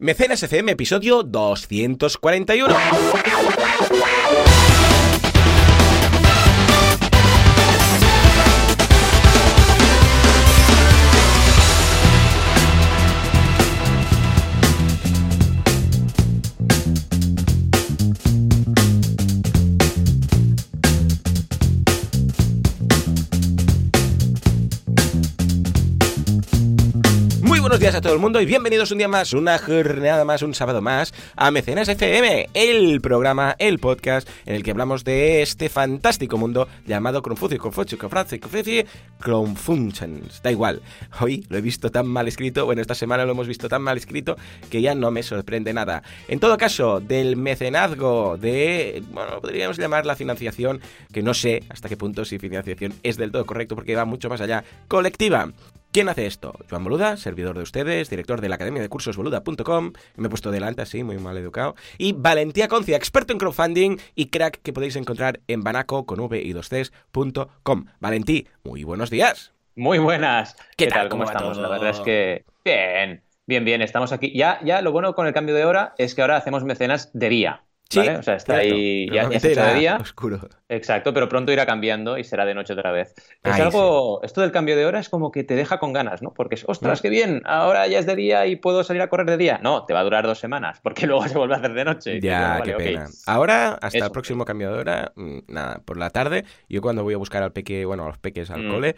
Mecenas FM, episodio 241. A todo el mundo y bienvenidos un día más, una jornada más, un sábado más a Mecenas FM, el programa, el podcast en el que hablamos de este fantástico mundo llamado Confucio, Confucio, Confucio, Confucio, Confuncians. Da igual, hoy lo he visto tan mal escrito, bueno, esta semana lo hemos visto tan mal escrito que ya no me sorprende nada. En todo caso, del mecenazgo, de, bueno, podríamos llamar la financiación, que no sé hasta qué punto si financiación es del todo correcto porque va mucho más allá, colectiva. ¿Quién hace esto? Joan Boluda, servidor de ustedes, director de la Academia de Cursos Boluda.com, me he puesto delante así, muy mal educado, y Valentía Concia, experto en crowdfunding y crack que podéis encontrar en banaco con v y 2 cs.com. Valentí, muy buenos días. Muy buenas. ¿Qué, tal? ¿Cómo, estamos? La verdad es que bien, bien, bien, estamos aquí. Ya, ya lo bueno con el cambio de hora es que ahora hacemos mecenas de día. Sí, O sea, está ahí, ya, ya se de día. Oscuro. Exacto, pero pronto irá cambiando y será de noche otra vez. Es algo, esto del cambio de hora es como que te deja con ganas, ¿no? Porque es, ostras, qué bien, ahora ya es de día y puedo salir a correr de día. No, te va a durar dos semanas, porque luego se vuelve a hacer de noche. Ya, qué pena. Ahora, hasta el próximo cambio de hora, mm, nada, por la tarde, yo cuando voy a buscar al peque, bueno, a los peques al mm. cole,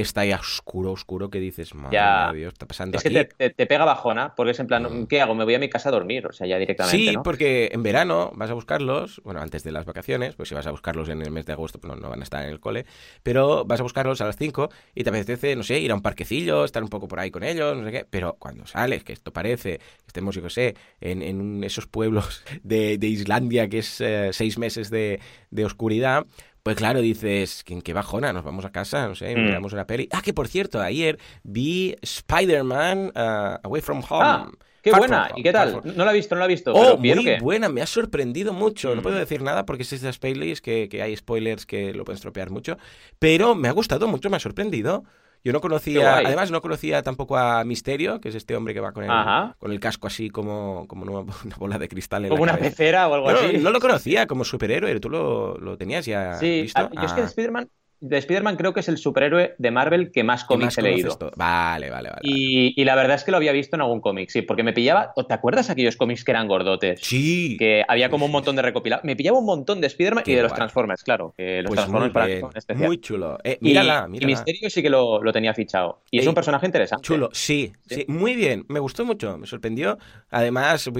está ya oscuro, oscuro, que dices, madre ya. Dios, está pasando es que te, pega bajona, porque es en plan, mm. ¿qué hago? Me voy a mi casa a dormir, o sea, ya directamente, Sí, porque en verano vas a buscarlos, bueno, antes de las vacaciones, pues si vas a buscarlos en el mes de agosto, pues no, van a estar en el cole, pero vas a buscarlos a las 5 y te apetece, no sé, ir a un parquecillo, estar un poco por ahí con ellos, no sé qué, pero cuando sales, que esto parece, que estemos, yo qué sé, en, esos pueblos de, Islandia, que es eh, seis meses de, de oscuridad, pues claro, dices, qué bajona, nos vamos a casa, no sé, mm. miramos una peli. Ah, que por cierto, ayer vi Spider-Man uh, Away from Home. Ah, qué buena, ¿y qué tal? No la he visto, no la he visto. Oh, muy buena, me ha sorprendido mucho. No mm. puedo decir nada porque es de spoilers, que, que hay spoilers que lo pueden estropear mucho. Pero me ha gustado mucho, me ha sorprendido. Yo no conocía, además no conocía tampoco a Misterio, que es este hombre que va con el, con el casco así como, como una, bola de cristal en Como una pecera o algo así. No lo conocía como superhéroe, tú lo, lo tenías ya sí, visto. yo es que ah. Spider-Man de Spider-Man creo que es el superhéroe de Marvel que más cómics he leído. Vale, vale, vale. Y, la verdad es que lo había visto en algún cómic, sí, porque me pillaba. ¿Te acuerdas aquellos cómics que eran gordotes? Sí. Que había como un montón de recopilados. Me pillaba un montón de Spider-Man y de los Transformers, claro. Que los pues Transformers para especial. Muy chulo. Eh, mírala, y, Misterio sí que lo, tenía fichado. Y es un personaje interesante. Chulo, sí, sí, Muy bien. Me gustó mucho. Me sorprendió. Además,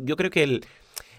yo creo que el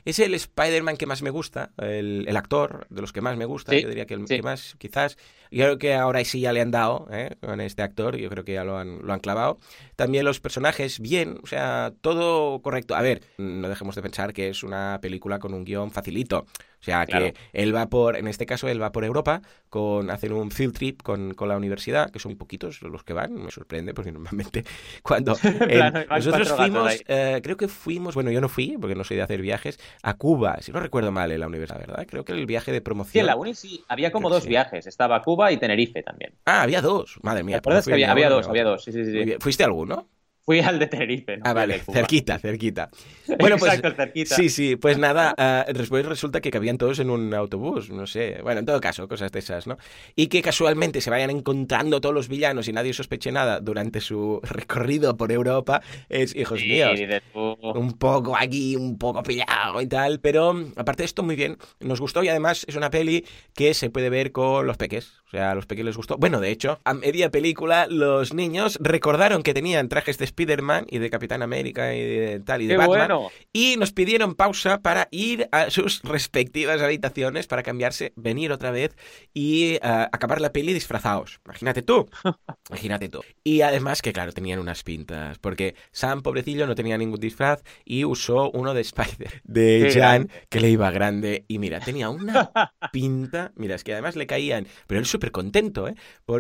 es el Spider-Man que más me gusta, el, actor de los que más me gusta, yo diría que el que más, quizás. Yo creo que ahora sí ya le han dado ¿eh? con este actor, yo creo que ya lo han, lo han clavado. También los personajes, bien, o sea, todo correcto. A ver, no dejemos de pensar que es una película con un guion facilito. O sea, que él va por, en este caso, él va por Europa, con hacer un field trip con, con, la universidad, que son poquitos los que van, me sorprende, porque normalmente cuando nosotros fuimos, eh, creo que fuimos, bueno, yo no fui, porque no soy de hacer viajes, a Cuba, si no recuerdo mal en la universidad, ¿verdad? Creo que el viaje de promoción. Sí, en la uni sí, había como dos viajes, estaba Cuba y Tenerife también. Ah, había dos, madre mía. ¿Te que había, había dos, había dos, sí, sí, sí. ¿Fuiste alguno? Fui al de Tenerife. Ah, vale, cerquita, cerquita. Bueno, pues, Exacto, cerquita. Sí, sí, pues nada, uh, después resulta que cabían todos en un autobús, no sé. Bueno, en todo caso, cosas de esas, ¿no? Y que casualmente se vayan encontrando todos los villanos y nadie sospeche nada durante su recorrido por Europa es, hijos míos, un poco aquí, un poco pillado y tal. Pero aparte de esto, muy bien, nos gustó y además es una peli que se puede ver con los peques. Sea, a los peques les gustó. Bueno, de hecho, a media película, los niños recordaron que tenían trajes de Spider-Man y de Capitán América y de tal y de Batman. Y nos pidieron pausa para ir a sus respectivas habitaciones para cambiarse, venir otra vez y eh, acabar la peli disfrazados. Imagínate tú. Imagínate tú. Y además que, claro, tenían unas pintas. Porque Sam, pobrecillo, no tenía ningún disfraz y usó uno de Spider, de Jan, que le iba grande. Y mira, tenía una pinta. Mira, es que además le caían. Pero él súper contento, ¿eh?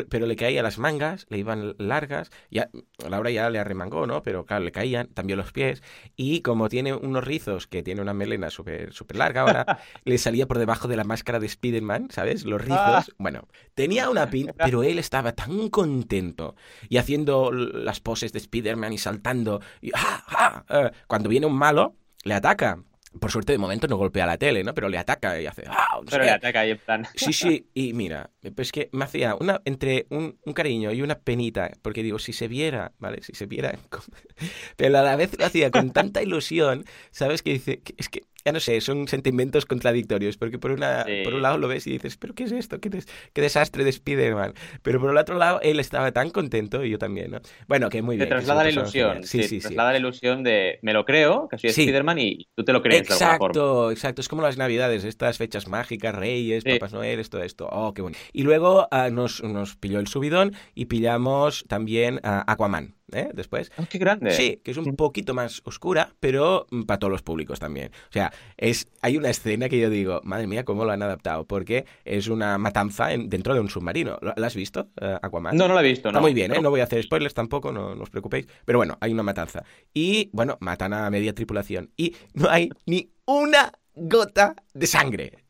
pero le caía las mangas, le iban largas, ya, Laura ya le arremangó, ¿no? Pero claro, le caían también los pies y como tiene unos rizos, que tiene una melena súper super larga ahora, le salía por debajo de la máscara de Spider-Man, ¿sabes? Los rizos. Ah. Bueno, tenía una pin, pero él estaba tan contento y haciendo las poses de Spider-Man y saltando. Y, ¡ah, ah! Eh, cuando viene un malo, le ataca por suerte de momento no golpea la tele, ¿no? Pero le ataca y hace... ¡Ah! Pero le ataca ahí en plan... Sí, sí, y mira, pues que me hacía una, entre un, un, cariño y una penita, porque digo, si se viera, ¿vale? Si se viera... Pero a la vez lo hacía con tanta ilusión, ¿sabes? Que dice, es que ya no sé, son sentimientos contradictorios, porque por, una, por un lado lo ves y dices, pero ¿qué es esto? ¿Qué, qué desastre de Spider-Man? Pero por el otro lado, él estaba tan contento y yo también, ¿no? Bueno, que muy bien. Te traslada la ilusión, sí, sí, sí, traslada la ilusión de, me lo creo, que soy Spider-Man y tú te lo crees exacto, de alguna forma. Exacto, es como las navidades, estas fechas mágicas, Reyes, Papás Noel, esto, esto, oh, qué bueno. Y luego uh, nos, nos pilló el subidón y pillamos también a Aquaman. ¿Eh? Después. Oh, ¡Qué grande! Sí, que es un poquito más oscura, pero mm, para todos los públicos también. O sea, es, hay una escena que yo digo, madre mía, cómo lo han adaptado, porque es una matanza dentro de un submarino. ¿La has visto, uh, Aquaman? No, no la he visto, Está muy bien, ¿eh? No voy a hacer spoilers tampoco, no, no os preocupéis. Pero bueno, hay una matanza. Y, bueno, matan a media tripulación. Y no hay ni una gota de sangre.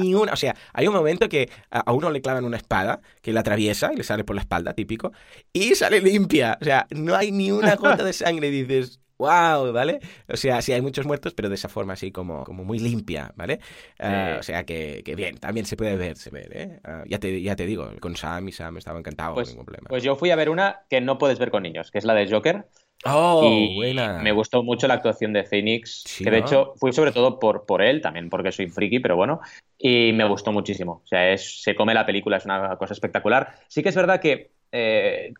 Ni una. O sea, hay un momento que a uno le clavan una espada que la atraviesa y le sale por la espalda, típico, y sale limpia. O sea, no hay ni una gota de sangre y dices, wow, ¿vale? O sea, sí hay muchos muertos, pero de esa forma así como, como muy limpia, ¿vale? Ah, o sea, que, bien, también se puede ver, se ve, ¿eh? Ah, ya, te, ya te digo, con Sam y Sam estaba encantado, pues, ningún problema. Pues yo fui a ver una que no puedes ver con niños, que es la de Joker. Oh, buena. Me gustó mucho la actuación de Phoenix, que de hecho fui sobre todo por, por él, también porque soy friki, pero bueno, y me gustó muchísimo. O sea, es, se come la película, es una cosa espectacular. Sí que es verdad que eh,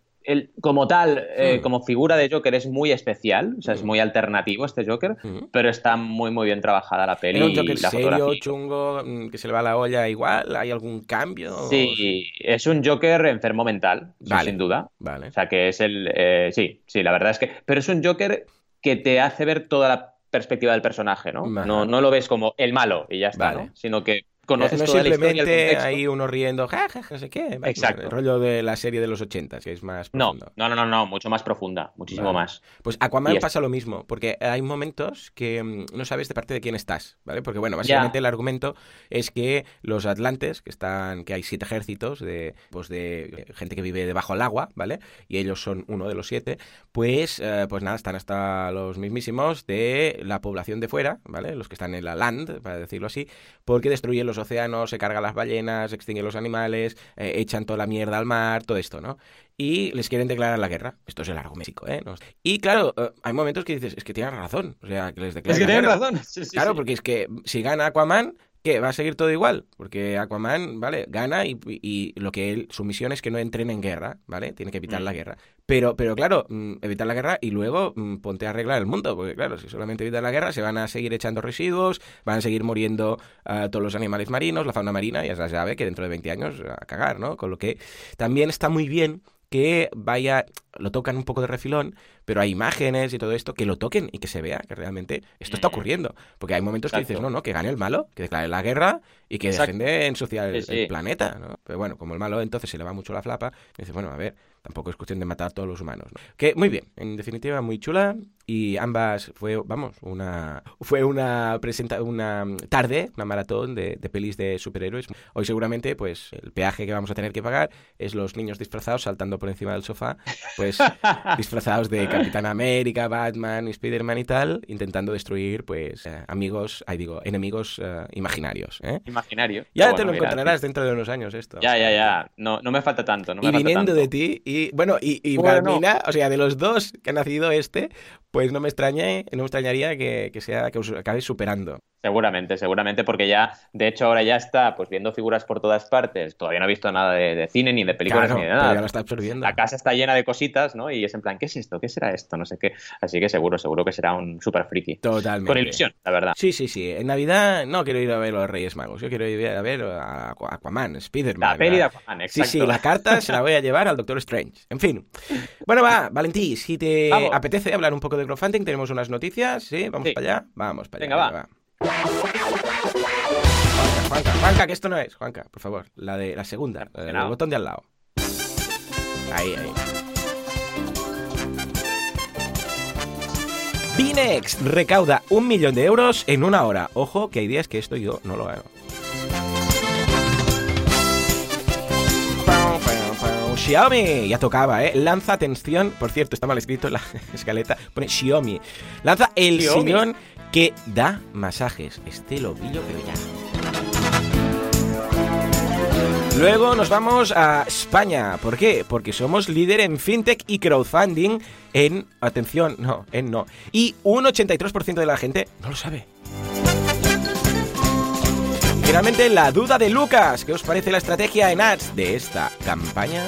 como tal, eh, hmm. como figura de Joker es muy especial, o sea, es hmm. muy alternativo este Joker, hmm. pero está muy, muy bien trabajada la peli. ¿Es un Joker serio, chungo, mm, que se le va la olla igual? ¿Hay algún cambio? Sí, es un Joker enfermo mental, sin duda. Vale. O sea, que es el... Eh, sí, sí, la verdad es que... Pero es un Joker que te hace ver toda la perspectiva del personaje, ¿no? No, no lo ves como el malo y ya está, ¿no? Sino que conoces no simplemente ahí uno riendo, ja, no sé qué. Exacto. El rollo de la serie de los 80, que es más profunda. No, no, no, no, mucho más profunda, muchísimo más. Pues Aquaman pasa lo mismo, porque hay momentos que mm, no sabes de parte de quién estás, ¿vale? Porque bueno, básicamente el argumento es que los atlantes, que están, que hay siete ejércitos de, pues de gente que vive debajo del agua, ¿vale? Y ellos son uno de los siete, pues, eh, pues nada, están hasta los mismísimos de la población de fuera, ¿vale? Los que están en la land, para decirlo así, porque destruyen los océanos, se cargan las ballenas, extinguen los animales, eh, echan toda la mierda al mar, todo esto, ¿no? Y les quieren declarar la guerra. Esto es el argumento, ¿eh? Y claro, eh, hay momentos que dices, es que tienen razón. O sea, que les declaran. Es que tienen razón. claro, porque es que si gana Aquaman, ¿Qué? ¿Va a seguir todo igual? Porque Aquaman, ¿vale? Gana y, lo que él, su misión es que no entren en guerra, ¿vale? Tiene que evitar la mm. guerra. Pero, pero claro, mm, evitar la guerra y luego mm, ponte a arreglar el mundo, porque claro, si solamente evitas la guerra se van a seguir echando residuos, van a seguir muriendo uh, todos los animales marinos, la fauna marina, ya se sabe que dentro de 20 años a cagar, ¿no? Con lo que también está muy bien que vaya, lo tocan un poco de refilón, pero hay imágenes y todo esto que lo toquen y que se vea que realmente esto está ocurriendo. Porque hay momentos que dices, no, no, que gane el malo, que declare la guerra y que dejen de ensuciar el, planeta, ¿no? Pero bueno, como el malo entonces se le va mucho la flapa, dices, bueno, a ver, tampoco es cuestión de matar a todos los humanos. ¿no? Que muy bien, en definitiva muy chula y ambas fue, vamos, una fue una presenta una tarde, una maratón de, de, pelis de superhéroes. Hoy seguramente pues el peaje que vamos a tener que pagar es los niños disfrazados saltando por encima del sofá, pues disfrazados de Capitán América, Batman, Spider-Man y tal, intentando destruir pues eh, amigos, ahí digo, enemigos uh, imaginarios, ¿eh? Imaginario. Ya te lo encontrarás dentro de unos años esto. Ya, ya, ya. No, no me falta tanto. No me y falta viniendo tanto. de ti y bueno, y, y o sea, de los dos que ha nacido este, pues no me extrañe, no me extrañaría que, que sea que os acabe superando. Seguramente, seguramente, porque ya, de hecho, ahora ya está pues viendo figuras por todas partes. Todavía no ha visto nada de, cine, ni de películas, claro, ni de nada. Ya lo está absorbiendo. La casa está llena de cositas, ¿no? Y es en plan, ¿qué es esto? ¿Qué será esto? No sé qué. Así que seguro, seguro que será un super friki. Totalmente. Con ilusión, la verdad. Sí, sí, sí. En Navidad no quiero ir a ver a los Reyes Magos. Yo quiero ir a ver a Aquaman, Spiderman. La peli de Aquaman, exacto. Sí, sí, la carta se la voy a llevar al Doctor Strange. En fin. Bueno, va, Valentí, si te apetece hablar un poco de crowdfunding, tenemos unas noticias, ¿sí? Vamos para allá. Vamos para allá. Venga, va. va. Juanca, Juanca, Juanca, que esto no es. Juanca, por favor, la de la segunda, el botón de al lado. Ahí, ahí. Binex recauda un millón de euros en una hora. Ojo, que hay días que esto yo no lo hago. Xiaomi, ya tocaba, ¿eh? Lanza atención, por cierto, está mal escrito en la escaleta, pone Xiaomi. Lanza el sillón que da masajes. Este lo pillo, pero ya. Luego nos vamos a España. ¿Por qué? Porque somos líder en fintech y crowdfunding en... Atención, no, en no. Y un 83% de la gente no lo sabe. Finalmente, la duda de Lucas. ¿Qué os parece la estrategia en ads de esta campaña?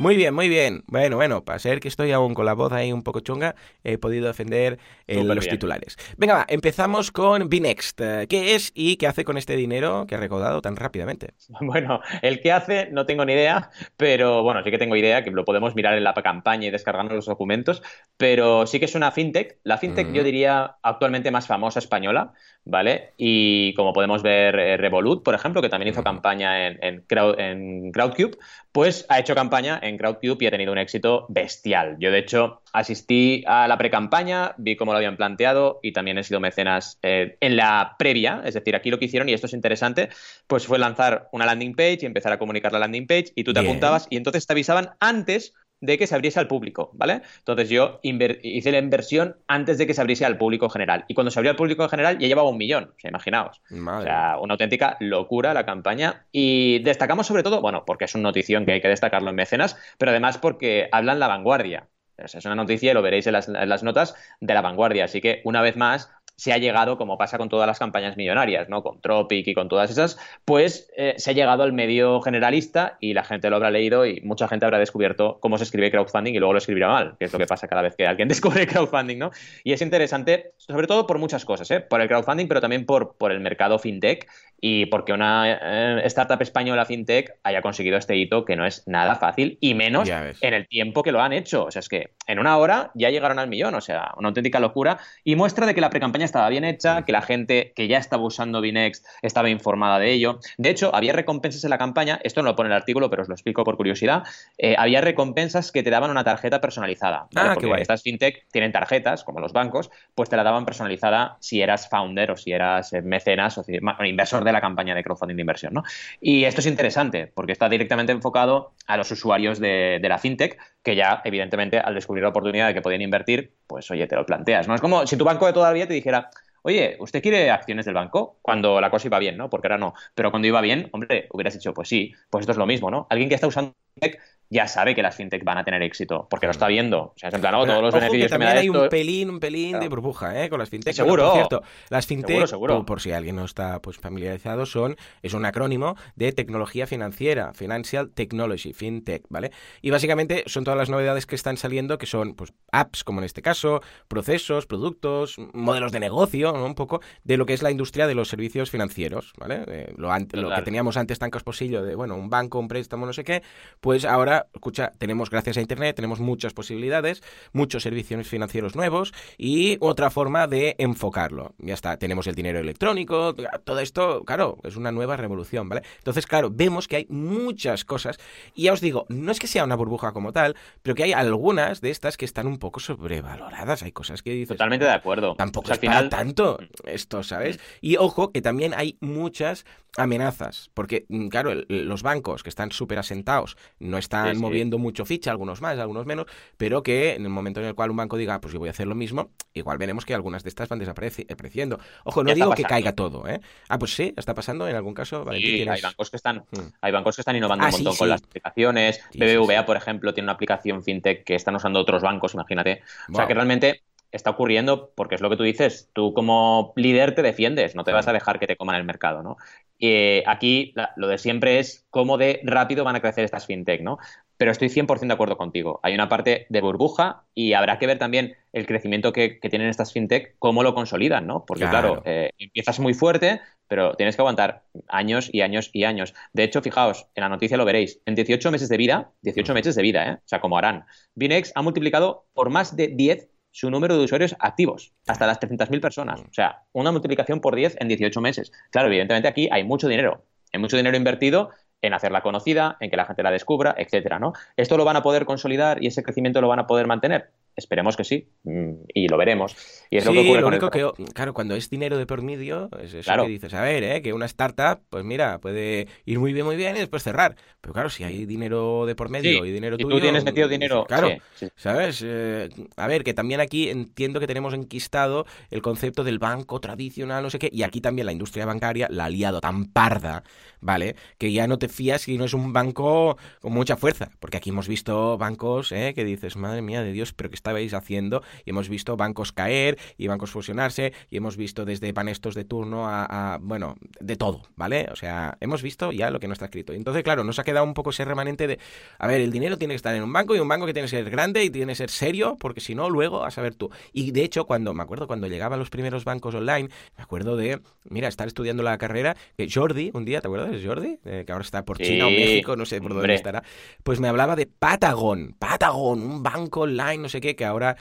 Muy bien, muy bien. Bueno, bueno, para ser que estoy aún con la voz ahí un poco chunga, he podido defender eh, los titulares. Venga, va, empezamos con Binext. ¿Qué es y qué hace con este dinero que ha recaudado tan rápidamente? Bueno, el qué hace no tengo ni idea, pero bueno, sí que tengo idea que lo podemos mirar en la campaña y descargarnos los documentos, pero sí que es una fintech. La fintech yo diría actualmente más famosa española, ¿vale? Y como podemos ver, eh, Revolut, por ejemplo, que también hizo campaña en, en, en Crowdcube, pues ha hecho campaña en Crowdcube y ha tenido un éxito bestial. Yo, de hecho, asistí a la pre-campaña, vi cómo lo habían planteado y también he sido mecenas eh, en la previa. Es decir, aquí lo que hicieron, y esto es interesante, pues fue lanzar una landing page y empezar a comunicar la landing page y tú te apuntabas y entonces te avisaban antes de que se abriese al público, ¿vale? Entonces yo hice la inversión antes de que se abriese al público general. Y cuando se abrió al público general ya llevaba un millón, o sea, imaginaos. O sea, una auténtica locura la campaña. Y destacamos sobre todo, bueno, porque es una notición que hay que destacarlo en mecenas, pero además porque hablan la vanguardia. es una noticia, y lo veréis en las, en las notas, de la vanguardia. Así que, una vez más, se ha llegado, como pasa con todas las campañas millonarias, ¿no? Con Tropic y con todas esas, pues eh, se ha llegado al medio generalista y la gente lo habrá leído y mucha gente habrá descubierto cómo se escribe crowdfunding y luego lo escribirá mal, que es lo que pasa cada vez que alguien descubre crowdfunding, ¿no? Y es interesante, sobre todo por muchas cosas, ¿eh? Por el crowdfunding, pero también por, por el mercado fintech y porque una eh, startup española fintech haya conseguido este hito que no es nada fácil y menos en el tiempo que lo han hecho. O sea, es que en una hora ya llegaron al millón, o sea, una auténtica locura y muestra de que la precampaña estaba bien hecha, que la gente que ya estaba usando Binext estaba informada de ello. De hecho, había recompensas en la campaña, esto no lo pone el artículo, pero os lo explico por curiosidad, eh, había recompensas que te daban una tarjeta personalizada. Ah, Porque estas fintech tienen tarjetas, como los bancos, pues te la daban personalizada si eras founder o si eras eh, mecenas o inversor de la campaña de crowdfunding de inversión. ¿no? Y esto es interesante porque está directamente enfocado a los usuarios de, la fintech que ya, evidentemente, al descubrir la oportunidad de que podían invertir, pues oye, te lo planteas. ¿no? Es como si tu banco de todavía te dijera, oye, ¿usted quiere acciones del banco? Cuando la cosa iba bien, ¿no? Porque ahora no. Pero cuando iba bien, hombre, hubieras dicho, pues sí, pues esto es lo mismo, ¿no? Alguien que está usando fintech ya sabe que las fintech van a tener éxito, porque lo está viendo. O sea, es en plan, oh, todos los beneficios que, también hay un pelín, un pelín de burbuja, ¿eh? Con las fintech. Seguro. por cierto, las fintech, seguro, Por, si alguien no está pues familiarizado, son es un acrónimo de tecnología financiera, Financial Technology, fintech, ¿vale? Y básicamente son todas las novedades que están saliendo, que son pues apps, como en este caso, procesos, productos, modelos de negocio, un poco de lo que es la industria de los servicios financieros, ¿vale? Eh, lo, lo que teníamos antes tan casposillo de, bueno, un banco, un préstamo, no sé qué, pues ahora escucha, tenemos gracias a Internet, tenemos muchas posibilidades, muchos servicios financieros nuevos y otra forma de enfocarlo. Ya está, tenemos el dinero electrónico, todo esto, claro, es una nueva revolución, ¿vale? Entonces, claro, vemos que hay muchas cosas y ya os digo, no es que sea una burbuja como tal, pero que hay algunas de estas que están un poco sobrevaloradas. Hay cosas que dices... Totalmente de acuerdo. Tampoco es al final... tanto esto, ¿sabes? Mm. Y ojo, que también hay muchas amenazas, porque mm, claro, los bancos que están súper asentados no están moviendo mucho ficha, algunos más, algunos menos, pero que en el momento en el cual un banco diga, pues yo voy a hacer lo mismo, igual veremos que algunas de estas van desapareciendo. Ojo, no digo que caiga todo, ¿eh? Ah, pues sí, está pasando en algún caso. sí, hay bancos que están, hmm. hay bancos que están innovando un ah, montón con las aplicaciones. BBVA, por ejemplo, tiene una aplicación fintech que están usando otros bancos, imagínate. O sea que realmente está ocurriendo porque es lo que tú dices, tú como líder te defiendes, no te vas a dejar que te coman el mercado, ¿no? Y aquí lo de siempre es cómo de rápido van a crecer estas fintech, ¿no? Pero estoy 100% de acuerdo contigo. Hay una parte de burbuja y habrá que ver también el crecimiento que, tienen estas fintech, cómo lo consolidan, ¿no? Porque claro, eh, empiezas muy fuerte, pero tienes que aguantar años y años y años. De hecho, fijaos, en la noticia lo veréis, en 18 meses de vida, 18 meses de vida, ¿eh? O sea, como harán, Binex ha multiplicado por más de 10 su número de usuarios activos, hasta las 300.000 personas. O sea, una multiplicación por 10 en 18 meses. Claro, evidentemente aquí hay mucho dinero. Hay mucho dinero invertido en hacerla conocida, en que la gente la descubra, etcétera, ¿no? Esto lo van a poder consolidar y ese crecimiento lo van a poder mantener. Esperemos que sí, mm, y lo veremos. Y es sí, lo que ocurre lo con único el... que, claro, cuando es dinero de por medio, es eso Claro. que dices, a ver, ¿eh? que una startup, pues mira, puede ir muy bien, muy bien y después cerrar. Pero claro, si hay dinero de por medio Sí, y dinero si tuyo... tú tienes metido dinero, Claro, sí. ¿sabes? Eh, a ver, que también aquí entiendo que tenemos enquistado el concepto del banco tradicional, no sé qué, y aquí también la industria bancaria la ha liado tan parda, ¿vale? Que ya no te fías si no es un banco con mucha fuerza, porque aquí hemos visto bancos ¿eh? que dices, madre mía de Dios, pero ¿qué estabais haciendo? Y hemos visto bancos caer y bancos fusionarse y hemos visto desde panestos de turno a, a, bueno, de todo, ¿vale? O sea, hemos visto ya lo que no está escrito. Y entonces, claro, nos ha quedado un poco ese remanente de, a ver, el dinero tiene que estar en un banco y un banco que tiene que ser grande y tiene que ser serio, porque si no, luego a saber tú. Y de hecho, cuando, me acuerdo cuando llegaban los primeros bancos online, me acuerdo de, mira, estar estudiando la carrera, que Jordi, un día, ¿te acuerdas de Jordi? Eh, que ahora está por China o México, no sé por dónde estará. Pues me hablaba de Patagon, Patagon, un banco online, no sé qué, que ahora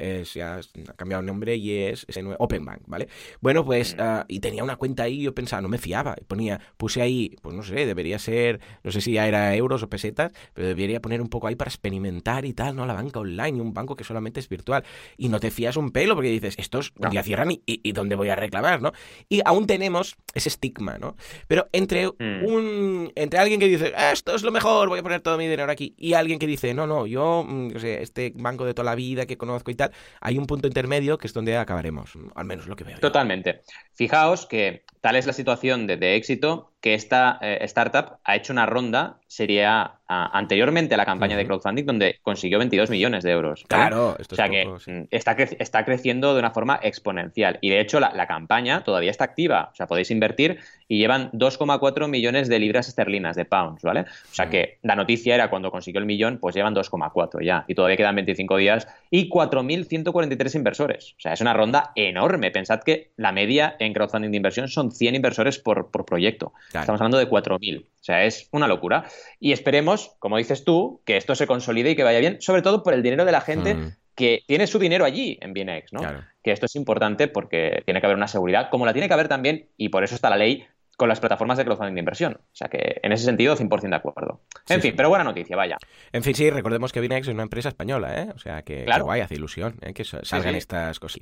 es, ya ha cambiado el nombre y es, Open Bank, ¿vale? Bueno, pues, ah, y tenía una cuenta ahí yo pensaba, no me fiaba. Ponía, puse ahí, pues no sé, debería ser, no sé si ya era euros o pesetas, pero debería poner un poco ahí para experimentar y tal, ¿no? La banca online, un banco que solamente es virtual. Y no te fías un pelo porque dices, estos No. ya cierran y, y, y dónde voy a reclamar, ¿no? Y aún tenemos ese estigma, ¿no? Pero entre Mm. un entre alguien que dice, esto es lo mejor, voy a poner todo mi dinero aquí, y alguien que dice, no, no, yo, mm, este banco de toda la vida que conozco y tal, hay un punto intermedio que es donde acabaremos, al menos lo que veo. Totalmente. Fijaos que tal es la situación de, de éxito que esta eh, startup ha hecho una ronda, sería ah, anteriormente a la campaña de crowdfunding, donde consiguió 22 millones de euros. ¿vale? Claro, esto O sea es que poco, sí. mm, está, cre- está creciendo de una forma exponencial. Y de hecho, la, la campaña todavía está activa. O sea, podéis invertir y llevan 2,4 millones de libras esterlinas, de pounds, ¿vale? O sea que la noticia era cuando consiguió el millón, pues llevan 2,4 ya. Y todavía quedan 25 días y 4.143 inversores. O sea, es una ronda enorme. Pensad que la media en crowdfunding de inversión son 100 inversores por, por proyecto. Claro. Estamos hablando de 4.000. O sea, es una locura. Y esperemos, como dices tú, que esto se consolide y que vaya bien, sobre todo por el dinero de la gente Mm, que tiene su dinero allí en Binex, ¿no? claro. Que esto es importante porque tiene que haber una seguridad, como la tiene que haber también, y por eso está la ley con las plataformas de crowdfunding de inversión. O sea que en ese sentido, 100% de acuerdo. En Sí, fin, sí. pero buena noticia, vaya. En fin, sí, recordemos que Binex es una empresa española, ¿eh? O sea, que, Claro. que guay, hace ilusión, ¿eh? Que sa- salgan sí. estas cosas.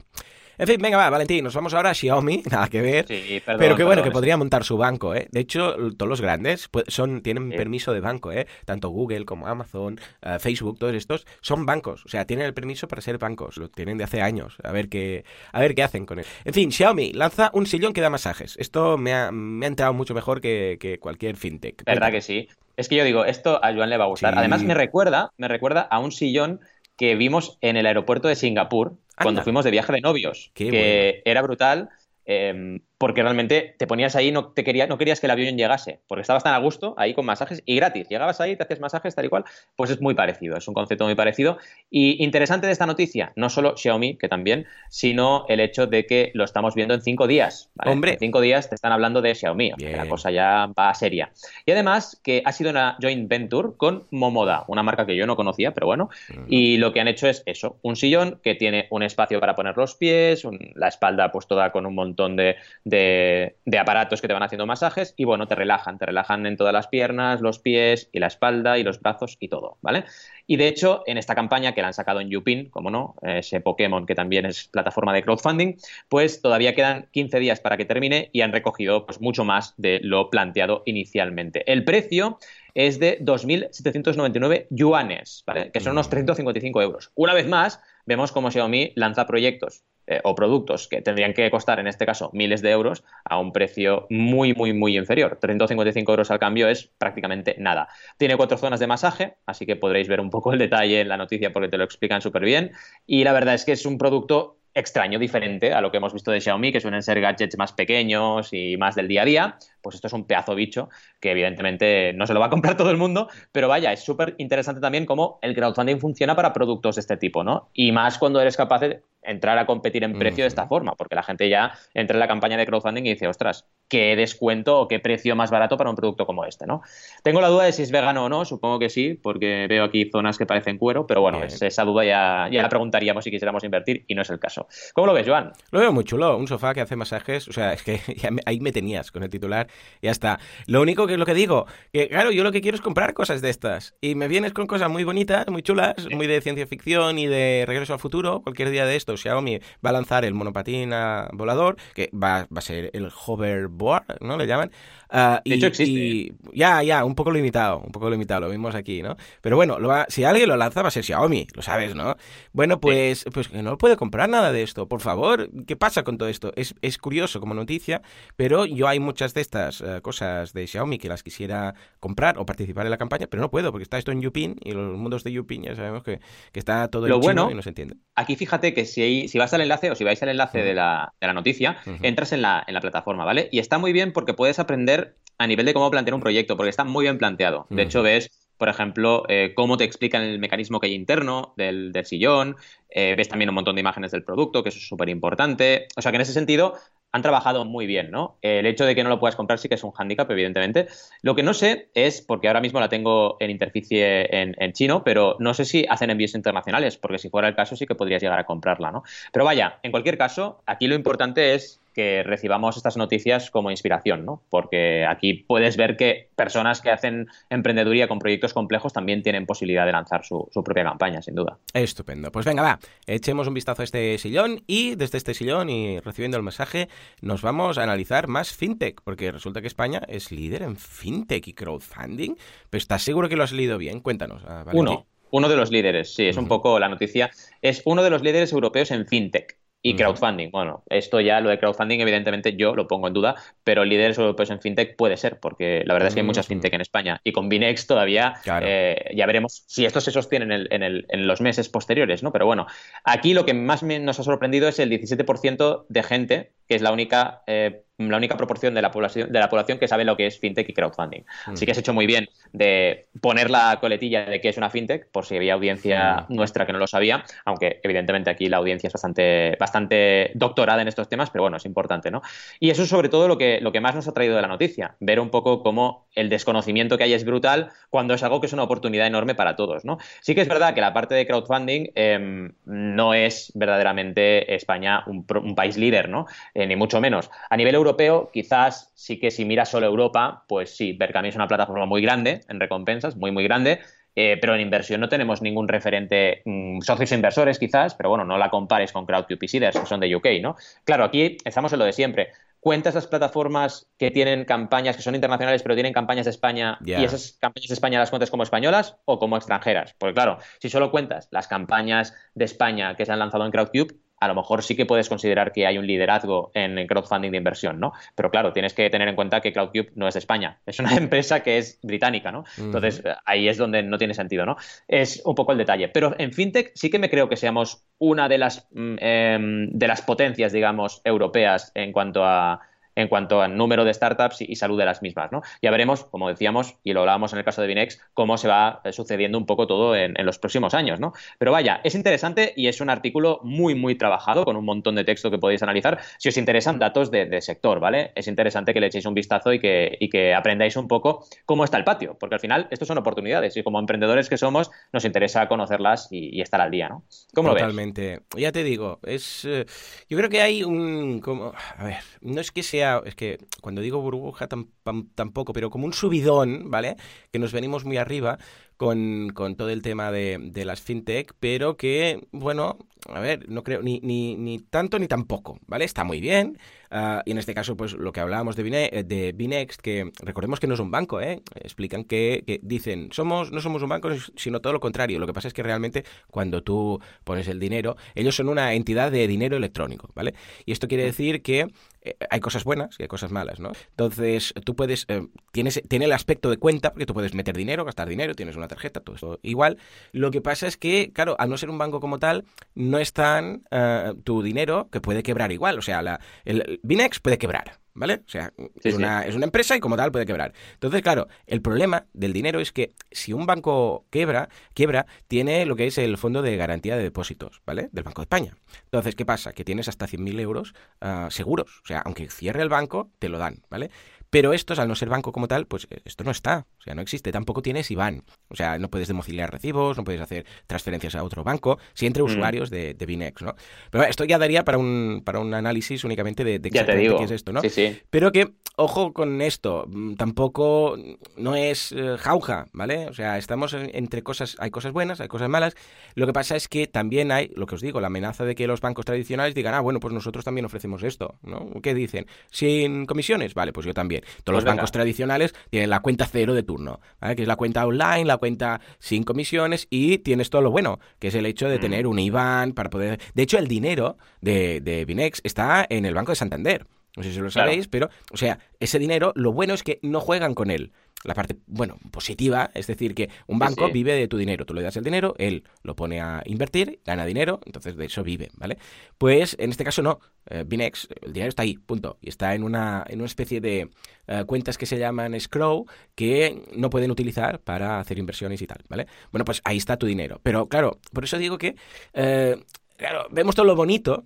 En fin, venga, va, Valentín, nos vamos ahora a Xiaomi, nada que ver. Sí, perdón, Pero qué bueno perdón. que podría montar su banco, ¿eh? De hecho, todos los grandes son, tienen Sí. permiso de banco, ¿eh? Tanto Google como Amazon, eh, Facebook, todos estos son bancos. O sea, tienen el permiso para ser bancos. Lo tienen de hace años. A ver qué, a ver qué hacen con él. En fin, Xiaomi lanza un sillón que da masajes. Esto me ha, me ha entrado mucho mejor que, que cualquier fintech. ¿Verdad que sí? Es que yo digo, esto a Joan le va a gustar. Sí. Además, me recuerda, me recuerda a un sillón que vimos en el aeropuerto de Singapur cuando fuimos de viaje de novios. Qué que era brutal. eh, porque realmente te ponías ahí, no, te quería, no querías que el avión llegase, porque estabas tan a gusto ahí con masajes y gratis. Llegabas ahí, te hacías masajes tal y cual, pues es muy parecido, es un concepto muy parecido. Y interesante de esta noticia, no solo Xiaomi, que también, sino el hecho de que lo estamos viendo en cinco días. ¿vale? Hombre. En cinco días te están hablando de Xiaomi, o sea que la cosa ya va seria. Y además que ha sido una joint venture con Momoda, una marca que yo no conocía, pero bueno. Mm. Y lo que han hecho es eso, un sillón que tiene un espacio para poner los pies, un- la espalda pues toda con un montón de, de- de aparatos que te van haciendo masajes y bueno, te relajan, te relajan en todas las piernas, los pies y la espalda y los brazos y todo, ¿vale? Y de hecho, en esta campaña que la han sacado en Yupin, como no, ese Pokémon que también es plataforma de crowdfunding, pues todavía quedan 15 días para que termine y han recogido pues mucho más de lo planteado inicialmente. El precio es de 2.799 yuanes, ¿vale? que son unos 355 euros. Una vez más, vemos cómo Xiaomi lanza proyectos eh, o productos que tendrían que costar, en este caso, miles de euros a un precio muy, muy, muy inferior. 355 euros al cambio es prácticamente nada. Tiene cuatro zonas de masaje, así que podréis ver un poco el detalle en la noticia porque te lo explican súper bien. Y la verdad es que es un producto extraño, diferente a lo que hemos visto de Xiaomi, que suelen ser gadgets más pequeños y más del día a día, pues esto es un pedazo bicho que evidentemente no se lo va a comprar todo el mundo, pero vaya, es súper interesante también cómo el crowdfunding funciona para productos de este tipo, ¿no? Y más cuando eres capaz de entrar a competir en precio de esta forma, porque la gente ya entra en la campaña de crowdfunding y dice, ostras, qué descuento o qué precio más barato para un producto como este, ¿no? Tengo la duda de si es vegano o no, supongo que sí, porque veo aquí zonas que parecen cuero, pero bueno, esa duda ya, ya la preguntaríamos si quisiéramos invertir y no es el caso. ¿Cómo lo ves, Joan? Lo veo muy chulo, un sofá que hace masajes, o sea, es que ahí me tenías con el titular, y ya está. Lo único que es lo que digo, que claro, yo lo que quiero es comprar cosas de estas, y me vienes con cosas muy bonitas, muy chulas, muy de ciencia ficción y de regreso al futuro, cualquier día de esto, Xiaomi va a lanzar el monopatín volador, que va, va a ser el hoverboard, ¿no? Le llaman. Uh, de y, hecho existe. ya, ya, un poco limitado, un poco limitado, lo vimos aquí, ¿no? Pero bueno, lo va, si alguien lo lanza va a ser Xiaomi, lo sabes, ¿no? Bueno, pues, pues que no puede comprar nada de esto, por favor, ¿qué pasa con todo esto? Es, es curioso como noticia, pero yo hay muchas de estas uh, cosas de Xiaomi que las quisiera comprar o participar en la campaña, pero no puedo porque está esto en Yupin y los mundos de Yupin ya sabemos que, que está todo lo en bueno, y no se entiende. Aquí fíjate que si, si vas al enlace o si vais al enlace de, la, de, la, noticia, entras en la, en la plataforma, ¿vale? Y está muy bien porque puedes aprender a nivel de cómo plantear un proyecto, porque está muy bien planteado. De hecho, ves, por ejemplo, eh, cómo te explican el mecanismo que hay interno del, del sillón, eh, ves también un montón de imágenes del producto, que eso es súper importante. O sea que en ese sentido han trabajado muy bien, ¿no? El hecho de que no lo puedas comprar sí que es un hándicap, evidentemente. Lo que no sé es, porque ahora mismo la tengo en interficie en, en, chino, pero no sé si hacen envíos internacionales, porque si fuera el caso sí que podrías llegar a comprarla, ¿no? Pero vaya, en cualquier caso, aquí lo importante es que recibamos estas noticias como inspiración, ¿no? Porque aquí puedes ver que personas que hacen emprendeduría con proyectos complejos también tienen posibilidad de lanzar su, su propia campaña, sin duda. Estupendo. Pues venga, va, echemos un vistazo a este sillón y desde este sillón y recibiendo el mensaje nos vamos a analizar más fintech, porque resulta que España es líder en fintech y crowdfunding. Pero ¿estás seguro que lo has leído bien? Cuéntanos. Uno, uno de los líderes, sí, es un poco la noticia. Es uno de los líderes europeos en fintech. Y crowdfunding, bueno, esto ya, lo de crowdfunding, evidentemente yo lo pongo en duda, pero líderes europeos en fintech puede ser, porque la verdad es que hay muchas fintech en España. Y con Binex todavía eh, ya veremos si esto se sostiene en, el, en, el, en, los meses posteriores, ¿no? Pero bueno, aquí lo que más nos ha sorprendido es el 17% de gente, que es la única eh, la única proporción de la población de la población que sabe lo que es fintech y crowdfunding. Así que has hecho muy bien de poner la coletilla de que es una fintech, por si había audiencia nuestra que no lo sabía, aunque evidentemente aquí la audiencia es bastante, bastante doctorada en estos temas, pero bueno, es importante, ¿no? Y eso es sobre todo lo que, lo que más nos ha traído de la noticia, ver un poco cómo el desconocimiento que hay es brutal cuando es algo que es una oportunidad enorme para todos, ¿no? Sí que es verdad que la parte de crowdfunding eh, no es verdaderamente España un, un país líder, ¿no? Eh, ni mucho menos. A nivel europeo, quizás sí que si miras solo Europa, pues sí, Berkami es una plataforma muy grande en recompensas, muy, muy grande, eh, pero en inversión no tenemos ningún referente, mmm, socios inversores quizás, pero bueno, no la compares con Crowdcube y Seeders, que son de UK, ¿no? Claro, aquí estamos en lo de siempre. ¿Cuentas las plataformas que tienen campañas, que son internacionales, pero tienen campañas de España yeah. y esas campañas de España las cuentas como españolas o como extranjeras? Porque claro, si solo cuentas las campañas de España que se han lanzado en Crowdcube, a lo mejor sí que puedes considerar que hay un liderazgo en crowdfunding de inversión, ¿no? Pero claro, tienes que tener en cuenta que Crowdcube no es de España, es una empresa que es británica, ¿no? Entonces, uh -huh. ahí es donde no tiene sentido, ¿no? Es un poco el detalle. Pero en fintech sí que me creo que seamos una de las, eh, de las potencias, digamos, europeas en cuanto a en cuanto al número de startups y, salud de las mismas. ¿no? Ya veremos, como decíamos, y lo hablábamos en el caso de Binex, cómo se va eh, sucediendo un poco todo en, los próximos años. ¿no? Pero vaya, es interesante y es un artículo muy, muy trabajado, con un montón de texto que podéis analizar. Si os interesan datos de, sector, ¿vale? Es interesante que le echéis un vistazo y que, y que aprendáis un poco cómo está el patio, porque al final estos son oportunidades y como emprendedores que somos, nos interesa conocerlas y, estar al día. ¿no? ¿Cómo Totalmente. lo ves? Ya te digo, es, eh, yo creo que hay un... Como, a ver, no es que sea, es que cuando digo burbuja tam, tam, tampoco, pero como un subidón, ¿vale? Que nos venimos muy arriba con, con todo el tema de, de, las fintech, pero que, bueno, a ver, no creo ni, ni, ni tanto ni tampoco, ¿vale? Está muy bien. Uh, y en este caso, pues lo que hablábamos de, Bine de Binext, que recordemos que no es un banco, ¿eh? Explican que, que, dicen, somos, no somos un banco, sino todo lo contrario. Lo que pasa es que realmente cuando tú pones el dinero, ellos son una entidad de dinero electrónico, ¿vale? Y esto quiere decir que eh, hay cosas buenas y hay cosas malas, ¿no? Entonces, tú puedes, eh, tienes, tiene el aspecto de cuenta, porque tú puedes meter dinero, gastar dinero, tienes una tarjeta, todo eso. Igual, lo que pasa es que, claro, al no ser un banco como tal, no están uh, tu dinero que puede quebrar igual. O sea, la, el Binex puede quebrar, ¿vale? O sea, sí, es, una, sí. es, una, empresa y como tal puede quebrar. Entonces, claro, el problema del dinero es que si un banco quiebra, quiebra, tiene lo que es el Fondo de Garantía de Depósitos, ¿vale? Del Banco de España. Entonces, ¿qué pasa? Que tienes hasta 100.000 euros uh, seguros. O sea, aunque cierre el banco, te lo dan, ¿vale? Pero estos, al no ser banco como tal, pues esto no está. O sea, no existe. Tampoco tienes IBAN. O sea, no puedes domiciliar recibos, no puedes hacer transferencias a otro banco, si entre usuarios mm. de, de Binex, ¿no? Pero esto ya daría para un, para un análisis únicamente de, de exactamente qué es esto, ¿no? Sí, sí. Pero que, ojo con esto, tampoco no es eh, jauja, ¿vale? O sea, estamos entre cosas, hay cosas buenas, hay cosas malas. Lo que pasa es que también hay, lo que os digo, la amenaza de que los bancos tradicionales digan, ah, bueno, pues nosotros también ofrecemos esto, ¿no? ¿Qué dicen? ¿Sin comisiones? Vale, pues yo también. Todos pues los venga. bancos tradicionales tienen la cuenta cero de turno, ¿vale? que es la cuenta online, la cuenta sin comisiones y tienes todo lo bueno, que es el hecho de Mm. tener un IBAN para poder... De hecho, el dinero de, de Binex está en el Banco de Santander. No sé si lo Claro. sabéis, pero, o sea, ese dinero, lo bueno es que no juegan con él. La parte, bueno, positiva, es decir, que un banco sí. vive de tu dinero. Tú le das el dinero, él lo pone a invertir, gana dinero, entonces de eso vive, ¿vale? Pues en este caso no. Eh, Binex, el dinero está ahí, punto. Y está en una, en una especie de eh, cuentas que se llaman escrow que no pueden utilizar para hacer inversiones y tal, ¿vale? Bueno, pues ahí está tu dinero. Pero claro, por eso digo que, eh, claro, vemos todo lo bonito,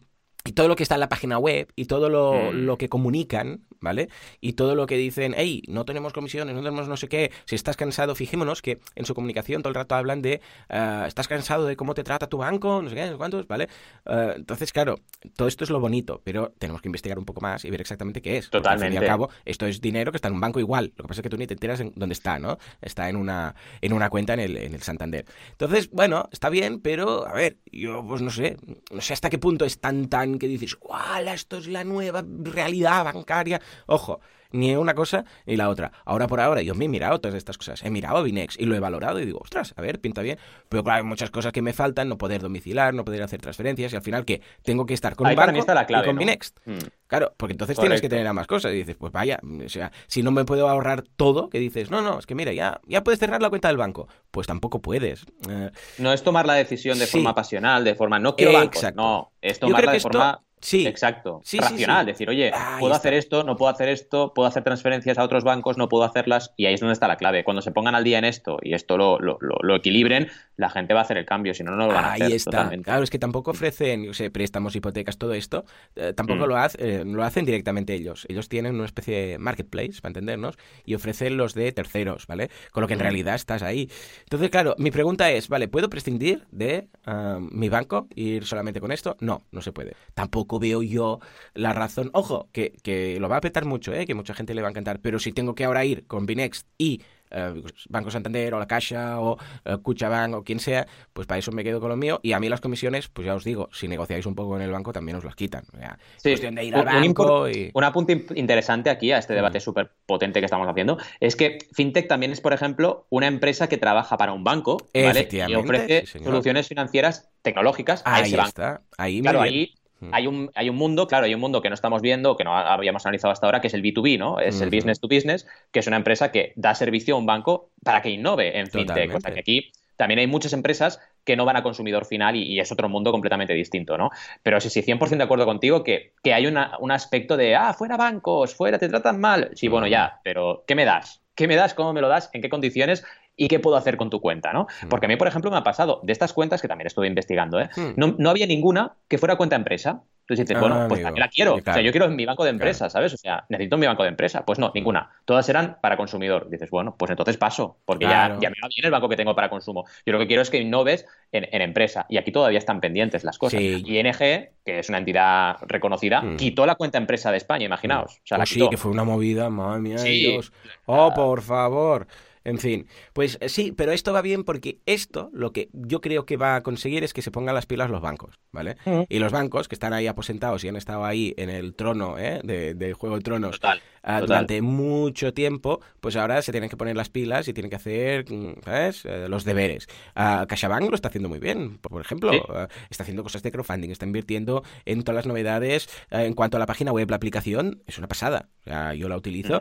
y todo lo que está en la página web y todo lo, Mm. lo que comunican, ¿vale? Y todo lo que dicen, hey, no tenemos comisiones, no tenemos no sé qué, si estás cansado, fijémonos que en su comunicación todo el rato hablan de, ah, estás cansado de cómo te trata tu banco, no sé qué, no sé cuántos, ¿vale? Ah, entonces, claro, todo esto es lo bonito, pero tenemos que investigar un poco más y ver exactamente qué es. Porque, al fin y al Totalmente. cabo, esto es dinero que está en un banco igual, lo que pasa es que tú ni te enteras en dónde está, ¿no? Está en una, en una cuenta en el, en el Santander. Entonces, bueno, está bien, pero, a ver, yo pues no sé, no sé hasta qué punto es tan tan que dices, ¡guau! Esto es la nueva realidad bancaria. Ojo, ni una cosa ni la otra. Ahora por ahora, yo me he mirado todas estas cosas. He mirado Binex y lo he valorado y digo, ostras, a ver, pinta bien. Pero claro, hay muchas cosas que me faltan, no poder domiciliar, no poder hacer transferencias y al final, ¿qué? Tengo que estar con Ahí un banco está la y clave, con ¿no? Binex. Mm. Claro, porque entonces tienes que tener ambas cosas. Y dices, pues vaya, o sea, si no me puedo ahorrar todo, que dices, no, no, es que mira, ya, ya puedes cerrar la cuenta del banco. Pues tampoco puedes. Eh, No es tomar la decisión de Sí. forma pasional, de forma no quiero bancos, Exacto. no, es tomarla que de forma sí. exacto, Sí, racional, sí. decir, oye, Ahí puedo está. hacer esto, no puedo hacer esto, puedo hacer transferencias a otros bancos, no puedo hacerlas, y ahí es donde está la clave. Cuando se pongan al día en esto y esto lo, lo, equilibren, la gente va a hacer el cambio, si no, no lo van a Ahí hacer. está. totalmente. Claro, es que tampoco ofrecen, yo sé, préstamos, hipotecas, todo esto. eh, tampoco Mm. lo, hace- eh, lo hacen directamente ellos. Ellos tienen una especie de marketplace, para entendernos, y ofrecen los de terceros, ¿vale? Con lo que en Mm. realidad estás ahí. Entonces, claro, mi pregunta es, ¿vale? ¿Puedo prescindir de ah, mi banco ir solamente con esto? No, no se puede. Tampoco veo yo la razón. Ojo, que, que lo va a apretar mucho, ¿eh? Que mucha gente le va a encantar. Pero si tengo que ahora ir con Binext y eh, Banco Santander o la Caixa o eh, Cuchabank o quien sea, pues para eso me quedo con lo mío. Y a mí las comisiones, pues ya os digo, si negociáis un poco con el banco también os las quitan. O sea, Sí, cuestión de ir al un- banco y... Un apunte interesante aquí a este debate súper potente que estamos haciendo es que FinTech también es, por ejemplo, una empresa que trabaja para un banco ¿vale? y ofrece sí, soluciones financieras tecnológicas a Ahí ese banco. está. Ahí Claro, ahí Mm. hay un, hay un mundo, claro, hay un mundo que no estamos viendo, que no habíamos analizado hasta ahora, que es el B2B, ¿no? Es el business to business, que es una empresa que da servicio a un banco para que innove en fintech. O sea, Totalmente. que aquí también hay muchas empresas que no van a consumidor final y, y es otro mundo completamente distinto, ¿no? Pero sí, sí, 100% de acuerdo contigo que, que hay una- un aspecto de, ah, fuera bancos, fuera, te tratan mal. Sí, bueno, Mm. ya, pero ¿qué me das? ¿Qué me das? ¿Cómo me lo das? ¿En qué condiciones? ¿Y qué puedo hacer con tu cuenta? ¿no? Mm. Porque a mí, por ejemplo, me ha pasado de estas cuentas, que también estuve investigando, ¿eh? Mm. no, no había ninguna que fuera cuenta empresa. Entonces dices, Ah, bueno, pues también la quiero. Sí, claro. O sea, yo quiero mi banco de empresa, ¿sabes? O sea, necesito mi banco de empresa. Pues no, ninguna. Todas eran para consumidor. Dices, bueno, pues entonces paso, porque Claro. ya, ya me va bien el banco que tengo para consumo. Yo lo que quiero es que innoves en, en empresa. Y aquí todavía están pendientes las cosas. Sí. Y ING, que es una entidad reconocida, Mm. quitó la cuenta empresa de España, imaginaos. O sea, la Pues sí, quitó. que fue una movida, madre mía Sí. Dios. Oh, por favor. En fin, pues eh, sí, pero esto va bien porque esto lo que yo creo que va a conseguir es que se pongan las pilas los bancos, ¿vale? Mm. Y los bancos que están ahí aposentados y han estado ahí en el trono ¿eh? de, de Juego de Tronos Total. Ah, total. durante mucho tiempo, pues ahora se tienen que poner las pilas y tienen que hacer, mm, ¿sabes? Eh, los deberes. Uh, CaixaBank lo está haciendo muy bien, por ejemplo. Sí. ah, está haciendo cosas de crowdfunding, está invirtiendo en todas las novedades en cuanto a la página web, la aplicación, es una pasada. O sea, yo la utilizo.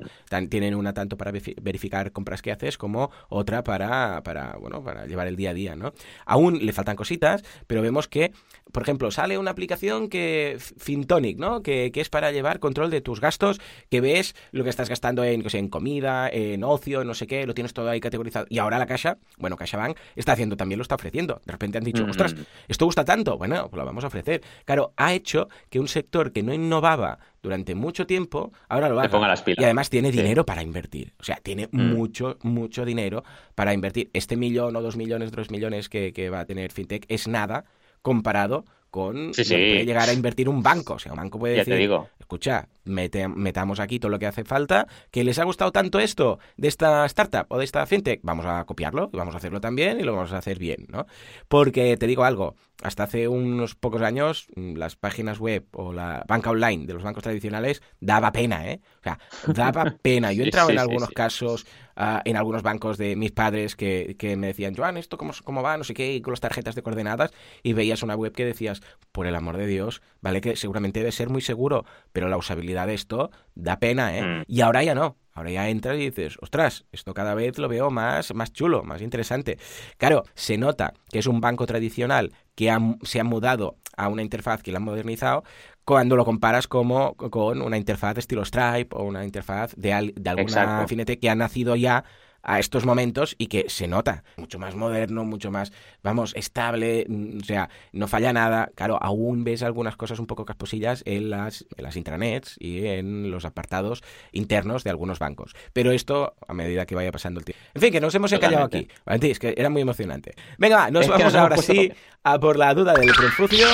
tienen una tanto para verificar compras que haces como otra para, para, bueno, para llevar el día a día, ¿no? Aún le faltan cositas, pero vemos que, por ejemplo, sale una aplicación que Fintonic, ¿no? Que, que es para llevar control de tus gastos, que ves lo que estás gastando en, en comida, en ocio, no sé qué, lo tienes todo ahí categorizado. Y ahora la Caixa, bueno, CaixaBank está haciendo también, lo está ofreciendo. De repente han dicho, ostras, esto gusta tanto, bueno, pues lo vamos a ofrecer. Claro, ha hecho que un sector que no innovaba durante mucho tiempo, ahora lo haga. las pilas. Y además tiene dinero para invertir. O sea, tiene mm. mucho, mucho dinero para invertir. Este millón o dos millones, dos millones que, que va a tener FinTech es nada comparado con puede llegar a invertir un banco. O sea, un banco puede decir, escucha, metamos aquí todo lo que hace falta, que les ha gustado tanto esto de esta startup o de esta fintech, vamos a copiarlo, vamos a hacerlo también y lo vamos a hacer bien, ¿no? Porque te digo algo, hasta hace unos pocos años mm, las páginas web o la banca online de los bancos tradicionales daba pena, ¿eh? O sea, daba pena. Yo he entrado en algunos casos, ah, en algunos bancos de mis padres que, que me decían, Joan, ¿esto cómo, cómo va? No sé qué, y con las tarjetas de coordenadas, y veías una web que decías, por el amor de Dios, vale que seguramente debe ser muy seguro, pero la usabilidad de esto da pena, ¿eh? Mm. Y ahora ya no. Ahora ya entras y dices, ostras, esto cada vez lo veo más, más chulo, más interesante. Claro, se nota que es un banco tradicional que se ha mudado a una interfaz que la han modernizado cuando lo comparas como con una interfaz estilo Stripe o una interfaz de, de alguna finete que ha nacido ya a estos momentos y que se nota mucho más moderno, mucho más, vamos, estable, mm, o sea, no falla nada. Claro, aún ves algunas cosas un poco casposillas en las, en las intranets y en los apartados internos de algunos bancos. Pero esto a medida que vaya pasando el tiempo. En fin, que nos hemos encallado aquí. Es que era muy emocionante. Venga, nos vamos ahora sí a por la duda del Confucio.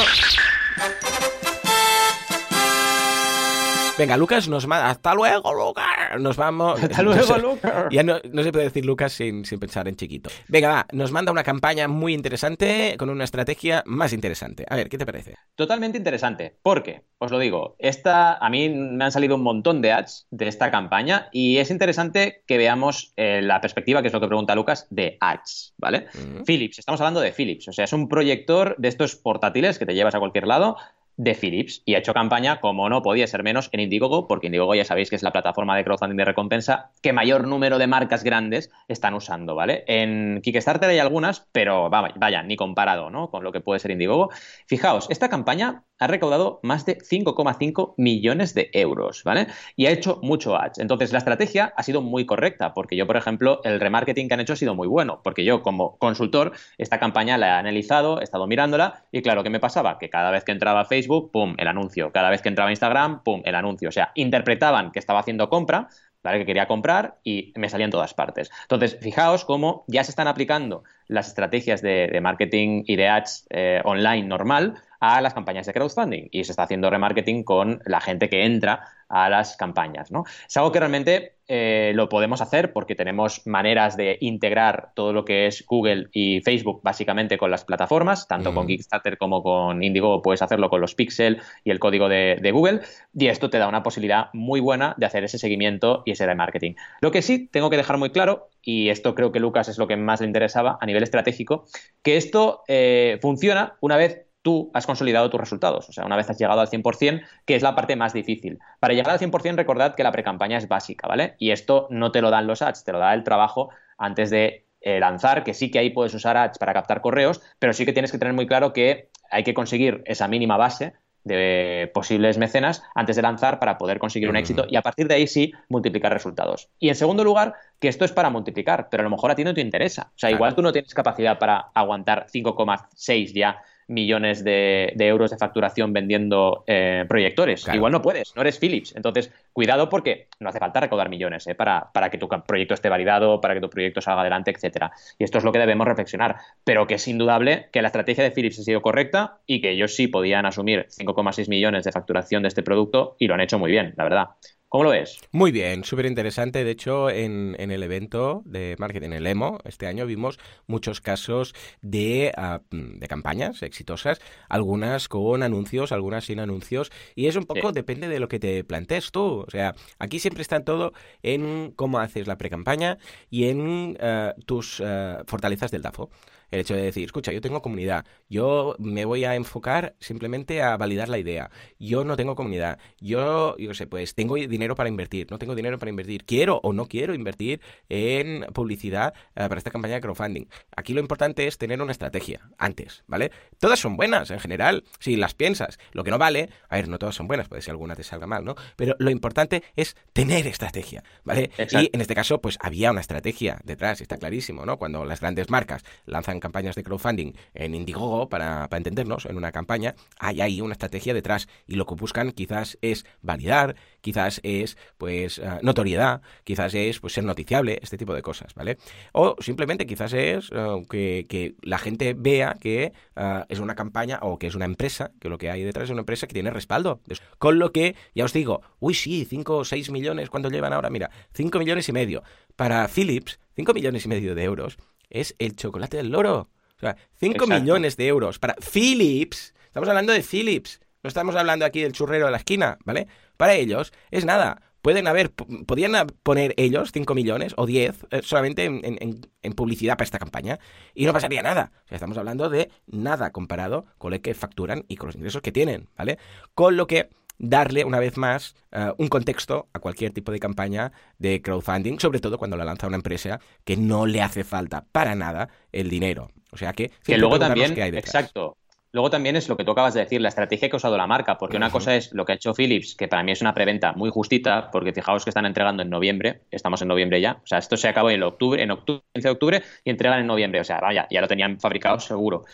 Venga, Lucas nos manda. ¡Hasta luego, Lucas! Nos vamos. ¡Hasta luego, Lucas! Ya no, se puede decir Lucas sin, pensar en chiquito. Venga, va, nos manda una campaña muy interesante con una estrategia más interesante. A ver, ¿qué te parece? Totalmente interesante. Porque, os lo digo, esta, a mí me han salido un montón de ads de esta campaña y es interesante que veamos eh, la perspectiva, que es lo que pregunta Lucas, de ads, ¿vale? Philips, estamos hablando de Philips. O sea, es un proyector de estos portátiles que te llevas a cualquier lado de Philips y ha hecho campaña, como no podía ser menos, en Indiegogo, porque Indiegogo ya sabéis que es la plataforma de crowdfunding de recompensa que mayor número de marcas grandes están usando, ¿vale? En Kickstarter hay algunas, pero vaya, ni comparado, ¿no? Con lo que puede ser Indiegogo. Fijaos, esta campaña ha recaudado más de 5,5 millones de euros, ¿vale? Y ha hecho mucho ads. Entonces, la estrategia ha sido muy correcta, porque yo, por ejemplo, el remarketing que han hecho ha sido muy bueno, porque yo, como consultor, esta campaña la he analizado, he estado mirándola, y claro, ¿qué me pasaba? Que cada vez que entraba a Facebook, pum, el anuncio. Cada vez que entraba a Instagram, pum, el anuncio. O sea, interpretaban que estaba haciendo compra, ¿vale? Que quería comprar y me salía en todas partes. Entonces, fijaos cómo ya se están aplicando las estrategias de, marketing y de ads eh, online normal a las campañas de crowdfunding y se está haciendo remarketing con la gente que entra a las campañas. ¿no? Es algo que realmente eh, lo podemos hacer porque tenemos maneras de integrar todo lo que es Google y Facebook básicamente con las plataformas, tanto con mm. Kickstarter como con Indigo puedes hacerlo con los Pixel y el código de, de, Google y esto te da una posibilidad muy buena de hacer ese seguimiento y ese remarketing. Lo que sí tengo que dejar muy claro, y esto creo que Lucas es lo que más le interesaba a nivel estratégico, que esto eh, funciona una vez tú has consolidado tus resultados. O sea, una vez has llegado al 100%, que es la parte más difícil. Para llegar al 100%, recordad que la precampaña es básica, ¿vale? Y esto no te lo dan los ads, te lo da el trabajo antes de eh, lanzar, que sí que ahí puedes usar ads para captar correos, pero sí que tienes que tener muy claro que hay que conseguir esa mínima base de posibles mecenas antes de lanzar para poder conseguir un éxito y a partir de ahí sí multiplicar resultados. Y en segundo lugar, que esto es para multiplicar, pero a lo mejor a ti no te interesa. O sea, igual tú no tienes capacidad para aguantar 5,6 ya millones de, euros de facturación vendiendo eh, proyectores. Igual no puedes, no eres Philips. Entonces, cuidado porque no hace falta recaudar millones eh, para, para, que tu proyecto esté validado, para que tu proyecto salga adelante, etcétera. Y esto es lo que debemos reflexionar. Pero que es indudable que la estrategia de Philips ha sido correcta y que ellos sí podían asumir 5,6 millones de facturación de este producto y lo han hecho muy bien, la verdad. ¿Cómo lo ves? Muy bien, súper interesante. De hecho, en, el evento de marketing, en el EMO, este año vimos muchos casos de, ah, de campañas exitosas, algunas con anuncios, algunas sin anuncios, y es un poco, depende de lo que te plantees tú. O sea, aquí siempre está todo en cómo haces la pre-campaña y en ah, tus ah, fortalezas del DAFO. El hecho de decir, escucha, yo tengo comunidad, yo me voy a enfocar simplemente a validar la idea, yo no tengo comunidad, yo, yo sé, pues tengo dinero para invertir, no tengo dinero para invertir, quiero o no quiero invertir en publicidad eh, para esta campaña de crowdfunding. Aquí lo importante es tener una estrategia antes, ¿vale? Todas son buenas en general, si las piensas. Lo que no vale, a ver, no todas son buenas, puede ser alguna te salga mal, ¿no? Pero lo importante es tener estrategia, ¿vale? Y en este caso, pues había una estrategia detrás, está clarísimo, ¿no? Cuando las grandes marcas lanzan campañas de crowdfunding en Indiegogo, para, para entendernos, en una campaña, hay ahí una estrategia detrás y lo que buscan quizás es validar, quizás es, pues, eh, notoriedad, quizás es, pues, ser noticiable, este tipo de cosas, ¿vale? O simplemente quizás es eh, que, que, la gente vea que uh, es una campaña o que es una empresa, que lo que hay detrás es una empresa que tiene respaldo. Con lo que, ya os digo, uy, sí, 5 o 6 millones, ¿cuánto llevan ahora? Mira, 5 millones y medio. Para Philips, 5 millones y medio de euros es el chocolate del loro. O sea, 5 millones de euros para Philips. Estamos hablando de Philips. No estamos hablando aquí del churrero de la esquina, ¿vale? Para ellos es nada. Pueden haber, podían poner ellos 5 millones o 10 eh, solamente en, en, en, publicidad para esta campaña y no pasaría nada. O sea, estamos hablando de nada comparado con lo que facturan y con los ingresos que tienen, ¿vale? Con lo que darle una vez más uh, un contexto a cualquier tipo de campaña de crowdfunding, sobre todo cuando la lanza una empresa que no le hace falta para nada el dinero. O sea que, que luego también, exacto, Luego también es lo que tú acabas de decir, la estrategia que ha usado la marca, porque una cosa es lo que ha hecho Philips, que para mí es una preventa muy justita, porque fijaos que están entregando en noviembre, estamos en noviembre ya, o sea, esto se acabó en octubre, en octubre, 15 de octubre y entregan en noviembre, o sea, vaya, ya lo tenían fabricado seguro.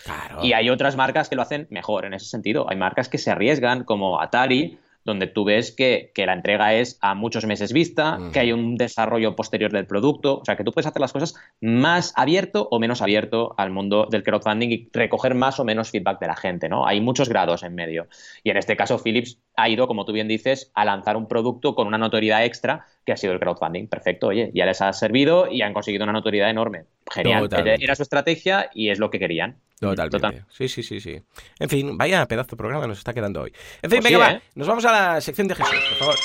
Y hay otras marcas que lo hacen mejor en ese sentido, hay marcas que se arriesgan, como Atari, donde tú ves que, la entrega es a muchos meses vista, que hay un desarrollo posterior del producto, o sea, que tú puedes hacer las cosas más abierto o menos abierto al mundo del crowdfunding y recoger más o menos feedback de la gente, ¿no? Hay muchos grados en medio. Y en este caso, Philips ha ido, como tú bien dices, a lanzar un producto con una notoriedad extra que ha sido el crowdfunding. Perfecto, oye, ya les ha servido y han conseguido una notoriedad enorme. Genial. Era su estrategia y es lo que querían. Totalmente. Sí, sí, sí, sí. En fin, vaya pedazo de programa nos está quedando hoy. En fin, pues venga, va. ¿eh? Nos vamos a la sección de Jesús, por favor.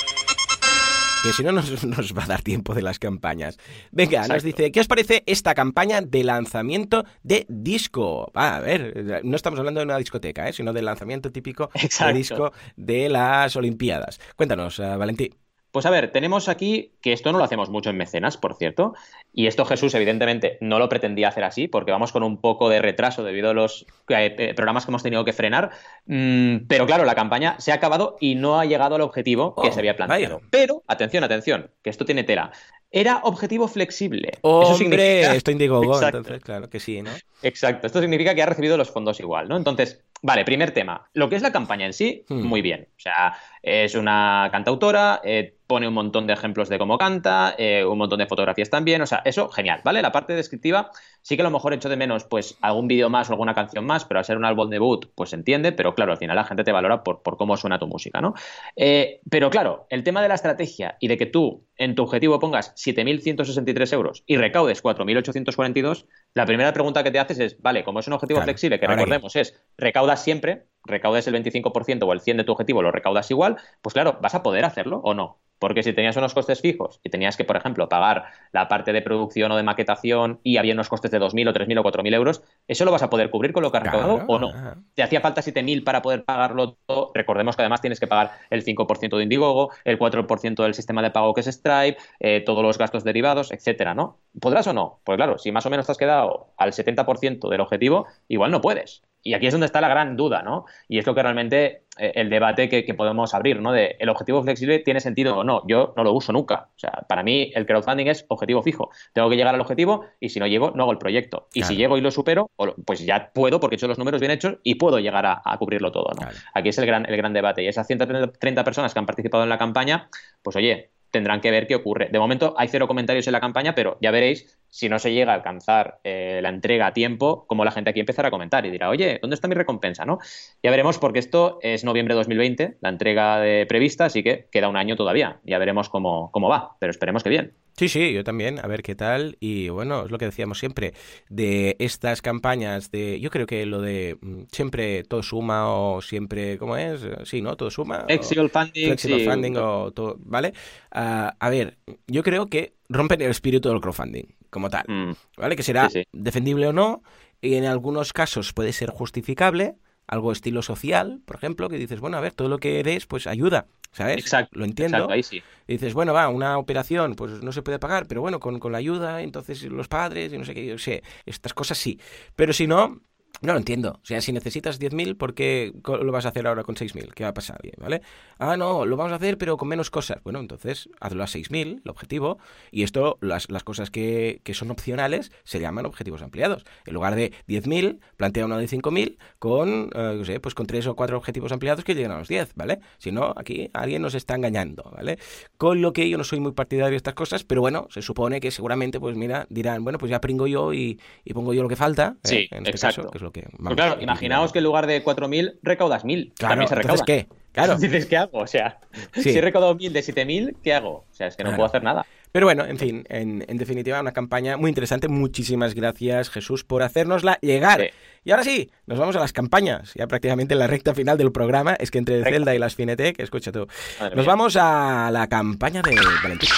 Que si no nos, nos, va a dar tiempo de las campañas. Venga, nos dice, ¿qué os parece esta campaña de lanzamiento de disco? a ver, no estamos hablando de una discoteca, ¿eh? sino del lanzamiento típico de disco de las Olimpiadas. Cuéntanos, uh, Valentín. Pues a ver, tenemos aquí que esto no lo hacemos mucho en mecenas, por cierto, y esto Jesús evidentemente no lo pretendía hacer así porque vamos con un poco de retraso debido a los eh, eh, programas que hemos tenido que frenar, mm, pero claro, la campaña se ha acabado y no ha llegado al objetivo que se había oh, planteado. Pero, atención, atención, que esto tiene tela. Era objetivo flexible. Eso significa... esto indigo entonces claro que sí, ¿no? Exacto, esto significa que ha recibido los fondos igual, ¿no? Entonces, vale, primer tema. Lo que es la campaña en sí, hmm. muy bien. O sea, es una cantautora, eh, pone un montón de ejemplos de cómo canta, eh, un montón de fotografías también, o sea, eso genial, ¿vale? La parte descriptiva sí que a lo mejor echo de menos pues algún vídeo más o alguna canción más, pero al ser un álbum debut pues se entiende, pero claro, al final la gente te valora por, por cómo suena tu música, ¿no? Eh, pero claro, el tema de la estrategia y de que tú en tu objetivo pongas 7.163 euros y recaudes 4.842, la primera pregunta que te haces es, vale, como es un objetivo flexible, que recordemos es, recaudas siempre, recaudes el 25% o el 100% de tu objetivo, lo recaudas igual, pues claro, ¿vas a poder hacerlo o no? Porque si tenías unos costes fijos y tenías que, por ejemplo, pagar la parte de producción o de maquetación y había unos costes de 2.000 o 3.000 o 4.000 euros, ¿eso lo vas a poder cubrir con lo que has recaudado o no? ¿Te hacía falta 7.000 para poder pagarlo todo? Recordemos que además tienes que pagar el 5% de Indiegogo, el 4% del sistema de pago que es Stripe, eh, todos los gastos derivados, etcétera, ¿no? ¿Podrás o no? Pues claro, si más o menos te has quedado al 70% del objetivo, igual no puedes. Y aquí es donde está la gran duda, ¿no? Y es lo que realmente eh, el debate que, podemos abrir, ¿no? De el objetivo flexible tiene sentido o no. Yo no lo uso nunca. O sea, para mí el crowdfunding es objetivo fijo. Tengo que llegar al objetivo y si no llego, no hago el proyecto. Y si llego y lo supero, pues ya puedo porque he hecho los números bien hechos y puedo llegar a, cubrirlo todo, ¿no? Aquí es el gran, el gran debate. Y esas 130 personas que han participado en la campaña, pues oye, tendrán que ver qué ocurre. De momento hay cero comentarios en la campaña, pero ya veréis si no se llega a alcanzar eh, la entrega a tiempo, cómo la gente aquí empezará a comentar y dirá, oye, ¿dónde está mi recompensa? ¿no? Ya veremos porque esto es noviembre de 2020, la entrega de prevista, así que queda un año todavía. Ya veremos cómo, cómo va, pero esperemos que bien. Sí, sí, yo también, a ver qué tal. Y bueno, es lo que decíamos siempre, de estas campañas de, yo creo que lo de mm, siempre todo suma o siempre, ¿cómo es? Sí, ¿no? Todo suma. Flexible funding. Flexible funding o todo, ¿vale? Ah, a ver, yo creo que rompen el espíritu del crowdfunding como tal, mm. ¿vale? Que será defendible o no, y en algunos casos puede ser justificable, algo estilo social, por ejemplo, que dices, bueno, a ver, todo lo que eres, pues ayuda, ¿sabes? Exacto. Lo entiendo. Exacto, ahí sí. Y dices, bueno, va, una operación, pues no se puede pagar, pero bueno, con, con la ayuda, entonces los padres y no sé qué, yo sé, estas cosas sí. Pero si no, no lo entiendo. O sea, si necesitas 10.000, ¿por qué lo vas a hacer ahora con 6.000? ¿Qué va a pasar? ¿Vale? Ah, no, lo vamos a hacer, pero con menos cosas. Bueno, entonces hazlo a 6.000, el objetivo. Y esto, las, las cosas que, que son opcionales, se llaman objetivos ampliados. En lugar de 10.000, plantea uno de 5.000 con, eh, no sé, pues con tres o cuatro objetivos ampliados que lleguen a los 10, ¿vale? Si no, aquí alguien nos está engañando, ¿vale? Con lo que yo no soy muy partidario de estas cosas, pero bueno, se supone que seguramente, pues mira, dirán, bueno, pues ya pringo yo y, y pongo yo lo que falta. ¿eh? Sí, en este exacto. caso, que lo que... Vamos, claro, que- imaginaos que en lugar de 4.000 recaudas 1.000. Claro, También se recauda. ¿qué? Claro. Dices, ¿qué hago? O sea, Sí. si he recaudado 1.000 de 7.000, ¿qué hago? O sea, es que no Claro. puedo hacer nada. Pero bueno, en fin, en, en definitiva, una campaña muy interesante. Muchísimas gracias, Jesús, por hacérnosla llegar. Sí. Y ahora sí, nos vamos a las campañas. Ya prácticamente en la recta final del programa. Es que entre. Zelda y las Finetec, escucha tú. Madre Nos mía. vamos a la campaña de Valentín.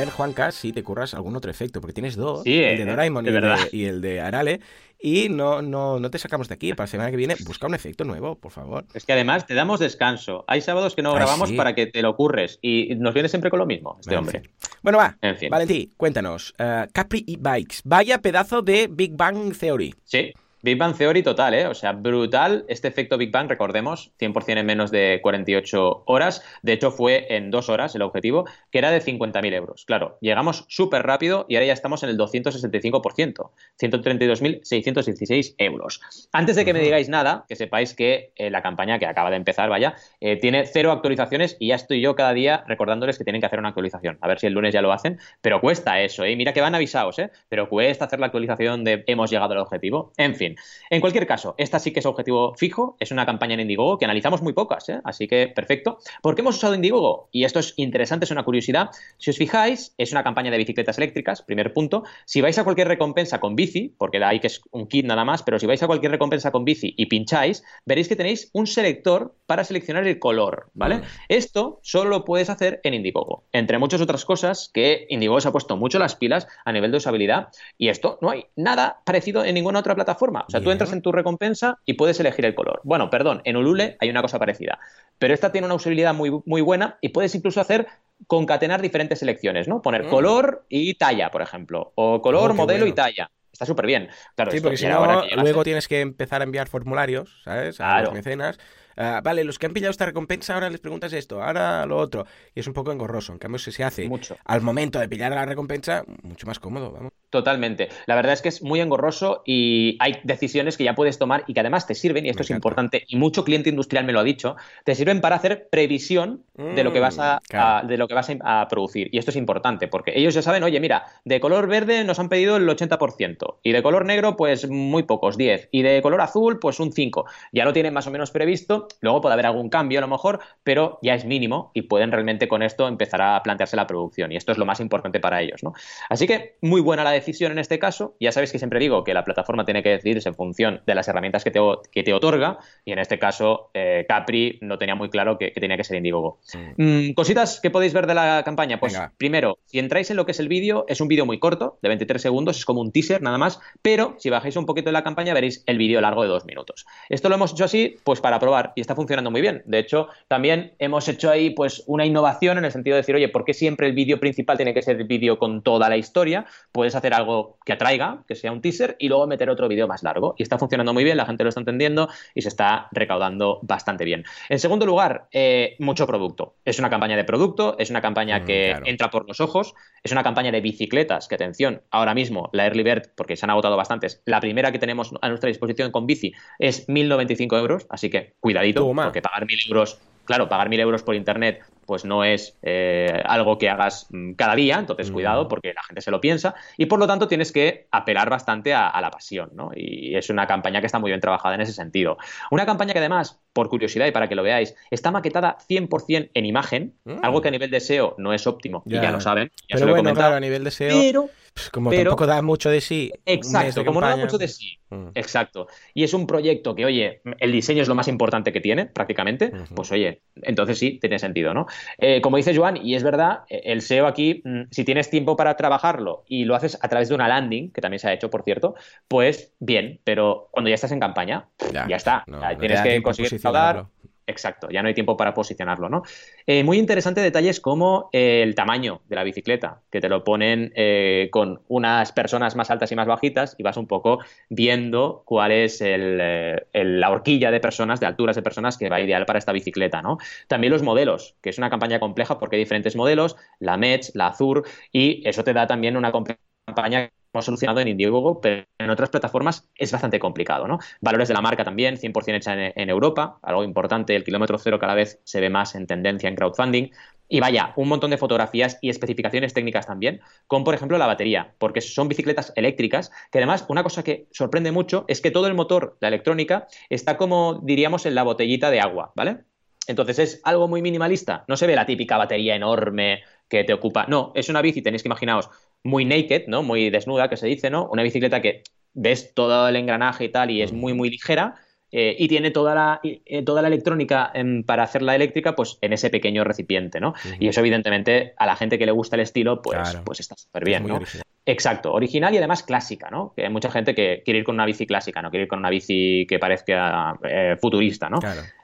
Ver, Juanca, si te curras algún otro efecto, porque tienes dos, Sí, el de eh, Doraemon de y el de, verdad. y el de Arale, y no, no, no te sacamos de aquí. Para la semana que viene, busca un efecto nuevo, por favor. Es que además te damos descanso. Hay sábados que no grabamos sí. para que te lo ocurres. Y nos viene siempre con lo mismo, este hombre. fin. Bueno, va. En fin. Valentín, cuéntanos. eh, Capri e-Bikes. Vaya pedazo de Big Bang Theory. Sí, Big Bang Theory total, ¿eh? O sea, brutal este efecto Big Bang, recordemos, 100% en menos de 48 horas. De hecho, fue en dos horas el objetivo, que era de 50.000 euros. Claro, llegamos súper rápido y ahora ya estamos en el 265%, 132.616 euros. Antes de que me digáis nada, que sepáis que eh, la campaña que acaba de empezar, vaya, eh, tiene cero actualizaciones y ya estoy yo cada día recordándoles que tienen que hacer una actualización. A ver si el lunes ya lo hacen, pero cuesta eso, ¿eh? Mira que van avisados, ¿eh? Pero cuesta hacer la actualización de hemos llegado al objetivo. En fin, en cualquier caso, esta sí que es objetivo fijo, es una campaña en Indiegogo que analizamos muy pocas, ¿eh? así que perfecto. ¿Por qué hemos usado Indiegogo? Y esto es interesante, es una curiosidad. Si os fijáis, es una campaña de bicicletas eléctricas, primer punto. Si vais a cualquier recompensa con bici, porque ahí que es un kit nada más, pero si vais a cualquier recompensa con bici y pincháis, veréis que tenéis un selector para seleccionar el color, ¿vale? Mm. Esto solo lo puedes hacer en Indiegogo, entre muchas otras cosas que Indiegogo se ha puesto mucho las pilas a nivel de usabilidad y esto no hay nada parecido en ninguna otra plataforma. O sea, tú entras en tu recompensa y puedes elegir el color. Bueno, perdón, en Ulule hay una cosa parecida, pero esta tiene una usabilidad muy, muy buena y puedes incluso hacer concatenar diferentes selecciones, ¿no? Poner Mm. color y talla, por ejemplo, o color, Oh, modelo y talla. Está súper bien. Claro, Sí, porque si no, luego tienes que empezar a enviar formularios, ¿sabes? A Claro. los mecenas. Ah, vale, los que han pillado esta recompensa ahora les preguntas esto, ahora lo otro. Y es un poco engorroso. En cambio, si se hace Mucho. al momento de pillar la recompensa, mucho más cómodo, vamos. Totalmente. La verdad es que es muy engorroso y hay decisiones que ya puedes tomar y que además te sirven, y esto Me es encanta. importante, y mucho cliente industrial me lo ha dicho, te sirven para hacer previsión de lo que vas a, Mm, claro. a- de lo que vas a, a producir. Y esto es importante, porque ellos ya saben, oye, mira, de color verde nos han pedido el 80%, y de color negro, pues muy pocos, 10, y de color azul, pues un 5. Ya lo tienen más o menos previsto, luego puede haber algún cambio a lo mejor, pero ya es mínimo y pueden realmente con esto empezar a plantearse la producción, y esto es lo más importante para ellos, ¿no? Así que muy buena la decisión en este caso. Ya sabéis que siempre digo que la plataforma tiene que decidirse en función de las herramientas que te, que te otorga. Y en este caso, eh, Capri no tenía muy claro que, que tenía que ser Indiegogo. Mm, cositas que podéis ver de la campaña. Pues Venga. primero, si entráis en lo que es el vídeo, es un vídeo muy corto, de 23 segundos, es como un teaser nada más. Pero si bajáis un poquito de la campaña, veréis el vídeo largo de dos minutos. Esto lo hemos hecho así, pues para probar y está funcionando muy bien. De hecho, también hemos hecho ahí pues una innovación en el sentido de decir, oye, ¿por qué siempre el vídeo principal tiene que ser el vídeo con toda la historia? Puedes hacer algo que atraiga, que sea un teaser, y luego meter otro vídeo más largo. Y está funcionando muy bien, la gente lo está entendiendo y se está recaudando bastante bien. En segundo lugar, eh, mucho producto. Es una campaña de producto, es una campaña Mm, que claro. entra por los ojos, es una campaña de bicicletas, que atención, ahora mismo la Early Bird, porque se han agotado bastantes, la primera que tenemos a nuestra disposición con bici es 1.095 euros, así que cuidadito, porque pagar 1.000 euros, claro, pagar 1.000 euros por internet pues no es eh, algo que hagas mm, cada día, entonces cuidado porque la gente se lo piensa y por lo tanto tienes que apelar bastante a, a la pasión, ¿no? Y es una campaña que está muy bien trabajada en ese sentido. Una campaña que además, por curiosidad y para que lo veáis, está maquetada 100% en imagen, Mm. algo que a nivel de SEO no es óptimo y Ya. ya lo saben, ya se Pero lo he bueno, comentado. claro, a nivel de SEO, Pero Como tampoco da mucho de sí. Exacto, como no da mucho de sí. Mm. Exacto. Y es un proyecto que, oye, el diseño es lo más importante que tiene, prácticamente. Pues oye, entonces sí, tiene sentido, ¿no? Eh, como dice Joan, y es verdad, el SEO aquí, mm, si tienes tiempo para trabajarlo y lo haces a través de una landing, que también se ha hecho, por cierto, pues bien, pero cuando ya estás en campaña, ya, está. tienes que conseguir pagar Exacto, ya no hay tiempo para posicionarlo, ¿no? Eh, muy interesante detalles como eh, el tamaño de la bicicleta, que te lo ponen eh, con unas personas más altas y más bajitas y vas un poco viendo cuál es la horquilla de personas, de alturas de personas que va ideal para esta bicicleta, ¿no? También los modelos, que es una campaña compleja porque hay diferentes modelos, la METS, la Azur, y eso te da también una campaña hemos solucionado en Indiegogo, pero en otras plataformas es bastante complicado, ¿no? Valores de la marca también, 100% hecha en, Europa, algo importante, el kilómetro cero cada vez se ve más en tendencia en crowdfunding. Y vaya, un montón de fotografías y especificaciones técnicas también, con por ejemplo la batería, porque son bicicletas eléctricas, que además una cosa que sorprende mucho es que todo el motor, la electrónica, está como diríamos en la botellita de agua, ¿vale? Entonces es algo muy minimalista, no se ve la típica batería enorme que te ocupa, no, es una bici, tenéis que imaginaos, muy naked, ¿no? Muy desnuda, que se dice, ¿no? Una bicicleta que ves todo el engranaje y tal y es muy, muy ligera. Eh, y tiene toda la, eh, toda la electrónica para hacerla eléctrica pues en ese pequeño recipiente, ¿no? Y eso evidentemente a la gente que le gusta el estilo pues, pues está súper bien, ¿no? Exacto, original y además clásica, ¿no? Que hay mucha gente que quiere ir con una bici clásica, no quiere ir con una bici que parezca eh, futurista, ¿no?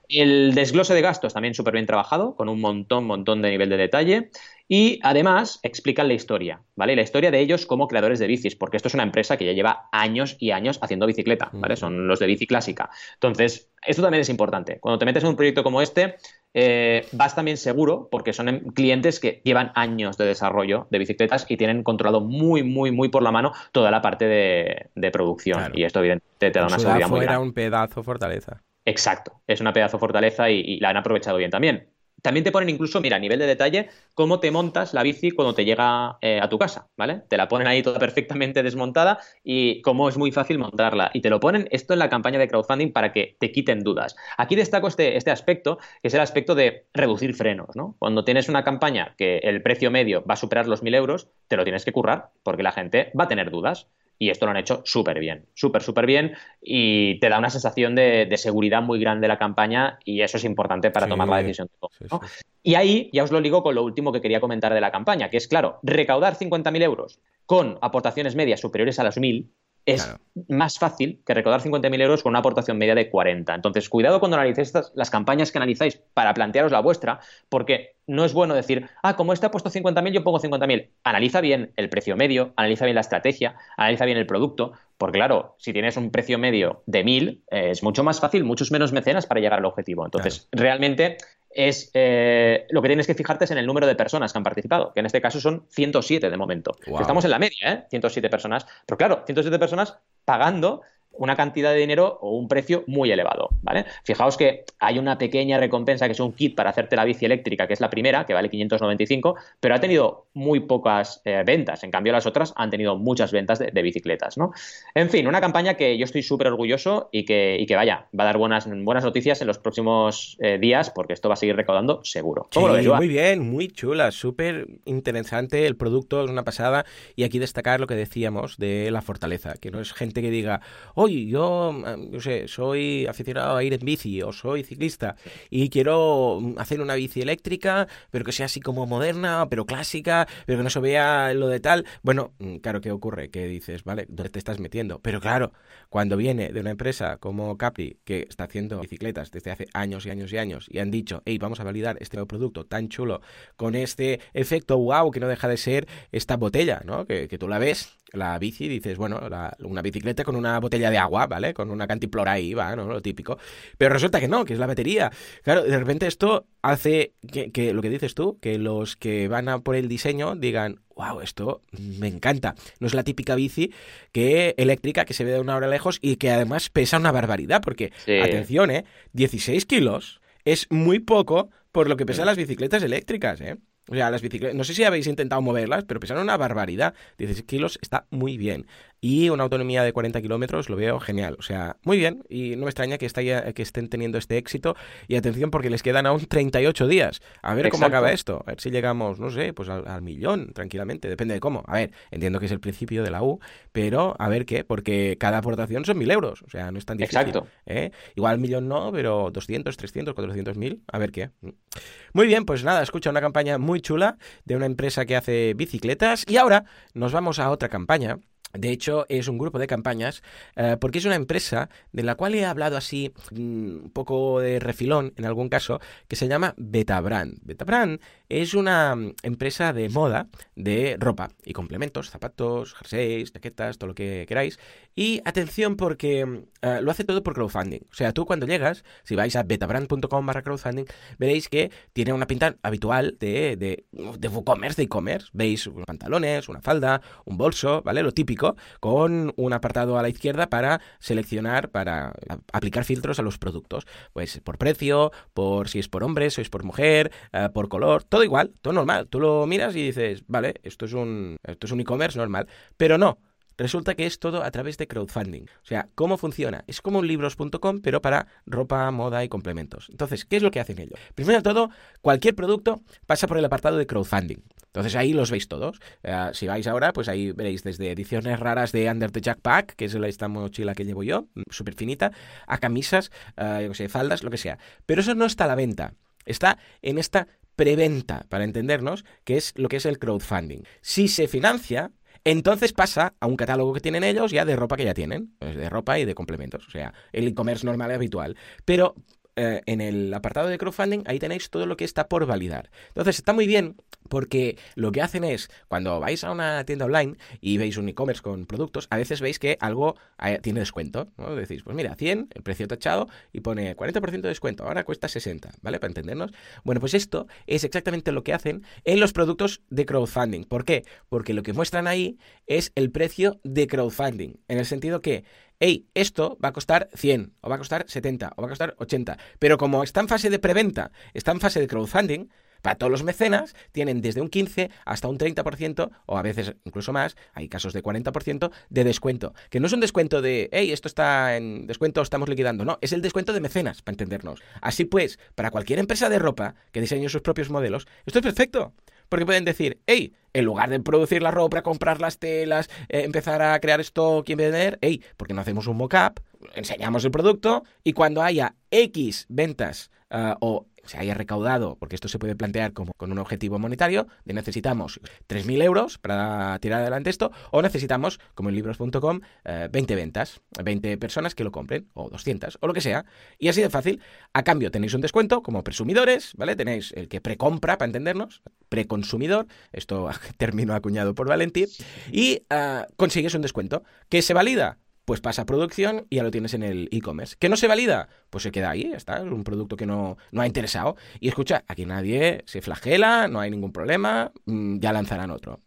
El desglose de gastos también súper bien trabajado, con un montón, montón de nivel de detalle. Y además explican la historia, ¿vale? La historia de ellos como creadores de bicis, porque esto es una empresa que ya lleva años y años haciendo bicicleta, ¿vale? Son los de bici clásica. Entonces, esto también es importante. Cuando te metes en un proyecto como este, eh, vas también seguro, porque son em, clientes que llevan años de desarrollo de bicicletas y tienen controlado muy, muy, muy por la mano toda la parte de, producción. Y esto, evidentemente, te da una seguridad muy era un pedazo fortaleza. Exacto, es una pedazo fortaleza y la han aprovechado bien también. También te ponen incluso, mira, a nivel de detalle, cómo te montas la bici cuando te llega eh, a tu casa, ¿vale? Te la ponen ahí toda perfectamente desmontada y cómo es muy fácil montarla. Y te lo ponen esto en la campaña de crowdfunding para que te quiten dudas. Aquí destaco este, este aspecto, que es el aspecto de reducir frenos, ¿no? Cuando tienes una campaña que el precio medio va a superar los 1.000 euros, te lo tienes que currar porque la gente va a tener dudas y esto lo han hecho súper bien, súper, súper bien y te da una sensación de, seguridad muy grande la campaña y eso es importante para tomar la decisión. Y ahí ya os lo digo con lo último que quería comentar de la campaña, que es claro, recaudar 50.000 euros con aportaciones medias superiores a las 1.000 es más fácil que recaudar 50.000 euros con una aportación media de 40. Entonces, cuidado cuando analicéis las campañas que analizáis para plantearos la vuestra, porque no es bueno decir, ah, como este ha puesto 50.000, yo pongo 50.000. Analiza bien el precio medio, analiza bien la estrategia, analiza bien el producto, porque claro, si tienes un precio medio de 1.000, eh, es mucho más fácil, muchos menos mecenas para llegar al objetivo. Entonces, realmente es eh, lo que tienes que fijarte es en el número de personas que han participado, que en este caso son 107 de momento. Estamos en la media, ¿eh? 107 personas. Pero claro, 107 personas pagando una cantidad de dinero o un precio muy elevado, ¿vale? Fijaos que hay una pequeña recompensa que es un kit para hacerte la bici eléctrica, que es la primera, que vale 595, pero ha tenido muy pocas eh, ventas. En cambio, las otras han tenido muchas ventas de, bicicletas, ¿no? En fin, una campaña que yo estoy súper orgulloso y que, que, vaya, va a dar buenas, buenas noticias en los próximos eh, días porque esto va a seguir recaudando seguro. sí, Muy bien, muy chula, súper interesante el producto, es una pasada. Y aquí destacar lo que decíamos de la fortaleza, que no es gente que diga, oye, yo, no sé, soy aficionado a ir en bici o soy ciclista y quiero hacer una bici eléctrica, pero que sea así como moderna, pero clásica, pero que no se vea lo de tal. Bueno, mm, claro, ¿qué ocurre? Que dices, vale, ¿dónde te estás metiendo? Pero claro, cuando viene de una empresa como Capri, que está haciendo bicicletas desde hace años y años y años, y han dicho, hey, vamos a validar este nuevo producto tan chulo, con este efecto wow que no deja de ser esta botella, ¿no? Que tú la ves la bici, dices, bueno, una bicicleta con una botella de agua, ¿vale? Con una cantiplora ahí, va, ¿no? Lo típico. Pero resulta que no, que es la batería. Claro, de repente esto hace que, lo que dices tú, que los que van a por el diseño digan, wow, esto me encanta. No es la típica bici que eléctrica que se ve de una hora lejos y que además pesa una barbaridad, porque, atención, ¿eh? 16 kilos es muy poco por lo que pesan las bicicletas eléctricas, ¿eh? O sea, las bicicletas, no sé si habéis intentado moverlas, pero pesan una barbaridad. 16 kilos está muy bien. Y una autonomía de 40 kilómetros lo veo genial. O sea, muy bien y no me extraña que, que estén teniendo este éxito y atención porque les quedan aún 38 días. A ver cómo acaba esto. A ver si llegamos, no sé, pues al, millón tranquilamente. Depende de cómo. A ver, entiendo que es el principio de la U, pero a ver qué, porque cada aportación son mil euros. O sea, no es tan difícil. Exacto. ¿eh? Igual millón no, pero 200, 300, 400 mil. A ver qué. Muy bien, pues nada, escucha una campaña muy chula de una empresa que hace bicicletas y ahora nos vamos a otra campaña de hecho, es un grupo de campañas eh, porque es una empresa de la cual he hablado así mm, un poco de refilón en algún caso, que se llama Betabrand. Betabrand es una mm, empresa de moda de ropa y complementos, zapatos, jerseys, chaquetas, todo lo que queráis. Y atención porque eh, lo hace todo por crowdfunding. O sea, tú cuando llegas, si vais a betabrand.com barra crowdfunding, veréis que tiene una pinta habitual de, de, de WooCommerce, de e-commerce. Veis unos pantalones, una falda, un bolso, ¿vale? Lo típico con un apartado a la izquierda para seleccionar, para aplicar filtros a los productos. Pues por precio, por si es por hombre, si es por mujer, eh, por color, todo igual, todo normal. Tú lo miras y dices, vale, esto es un, esto es un e-commerce normal. Pero no, Resulta que es todo a través de crowdfunding. O sea, ¿cómo funciona? Es como un libros.com, pero para ropa, moda y complementos. Entonces, ¿qué es lo que hacen ellos? Primero de todo, cualquier producto pasa por el apartado de crowdfunding. Entonces ahí los veis todos. Eh, si vais ahora, pues ahí veréis desde ediciones raras de Under the Jackpack, que es esta mochila que llevo yo, súper finita, a camisas, uh, sé, faldas, lo que sea. Pero eso no está a la venta. Está en esta preventa, para entendernos, que es lo que es el crowdfunding. Si se financia, entonces pasa a un catálogo que tienen ellos ya de ropa que ya tienen, pues de ropa y de complementos, o sea, el e-commerce normal habitual. Pero eh, en el apartado de crowdfunding, ahí tenéis todo lo que está por validar. Entonces, está muy bien porque lo que hacen es, cuando vais a una tienda online y veis un e-commerce con productos, a veces veis que algo eh, tiene descuento. ¿no? Decís, pues mira, 100, el precio tachado, y pone 40% de descuento, ahora cuesta 60, ¿vale? Para entendernos. Bueno, pues esto es exactamente lo que hacen en los productos de crowdfunding. ¿Por qué? Porque lo que muestran ahí es el precio de crowdfunding, en el sentido que hey, esto va a costar 100, o va a costar 70, o va a costar 80. Pero como está en fase de preventa, está en fase de crowdfunding, para todos los mecenas tienen desde un 15 hasta un 30% o a veces incluso más, hay casos de 40% de descuento. Que no es un descuento de, hey, esto está en descuento, estamos liquidando. No, es el descuento de mecenas, para entendernos. Así pues, para cualquier empresa de ropa que diseñe sus propios modelos, esto es perfecto. Porque pueden decir, hey, en lugar de producir la ropa, comprar las telas, eh, empezar a crear stock y vender, hey, ¿por qué no hacemos un mock-up? Enseñamos el producto y cuando haya X ventas ah, o se haya recaudado, porque esto se puede plantear como con un objetivo monetario, de necesitamos 3.000 euros para tirar adelante esto, o necesitamos, como en libros.com, 20 eh, ventas, 20 personas que lo compren, o 200, o lo que sea. Y así de fácil. A cambio tenéis un descuento como presumidores, ¿vale? Tenéis el que precompra, para entendernos, preconsumidor, esto término acuñado por Valentí, y ah, consigues un descuento que se valida pues pasa a producción y ya lo tienes en el e-commerce. ¿Que no se valida? Pues se queda ahí, ya está, es un producto que no, no ha interesado. Y escucha, aquí nadie se flagela, no hay ningún problema, mm, ya lanzarán otro.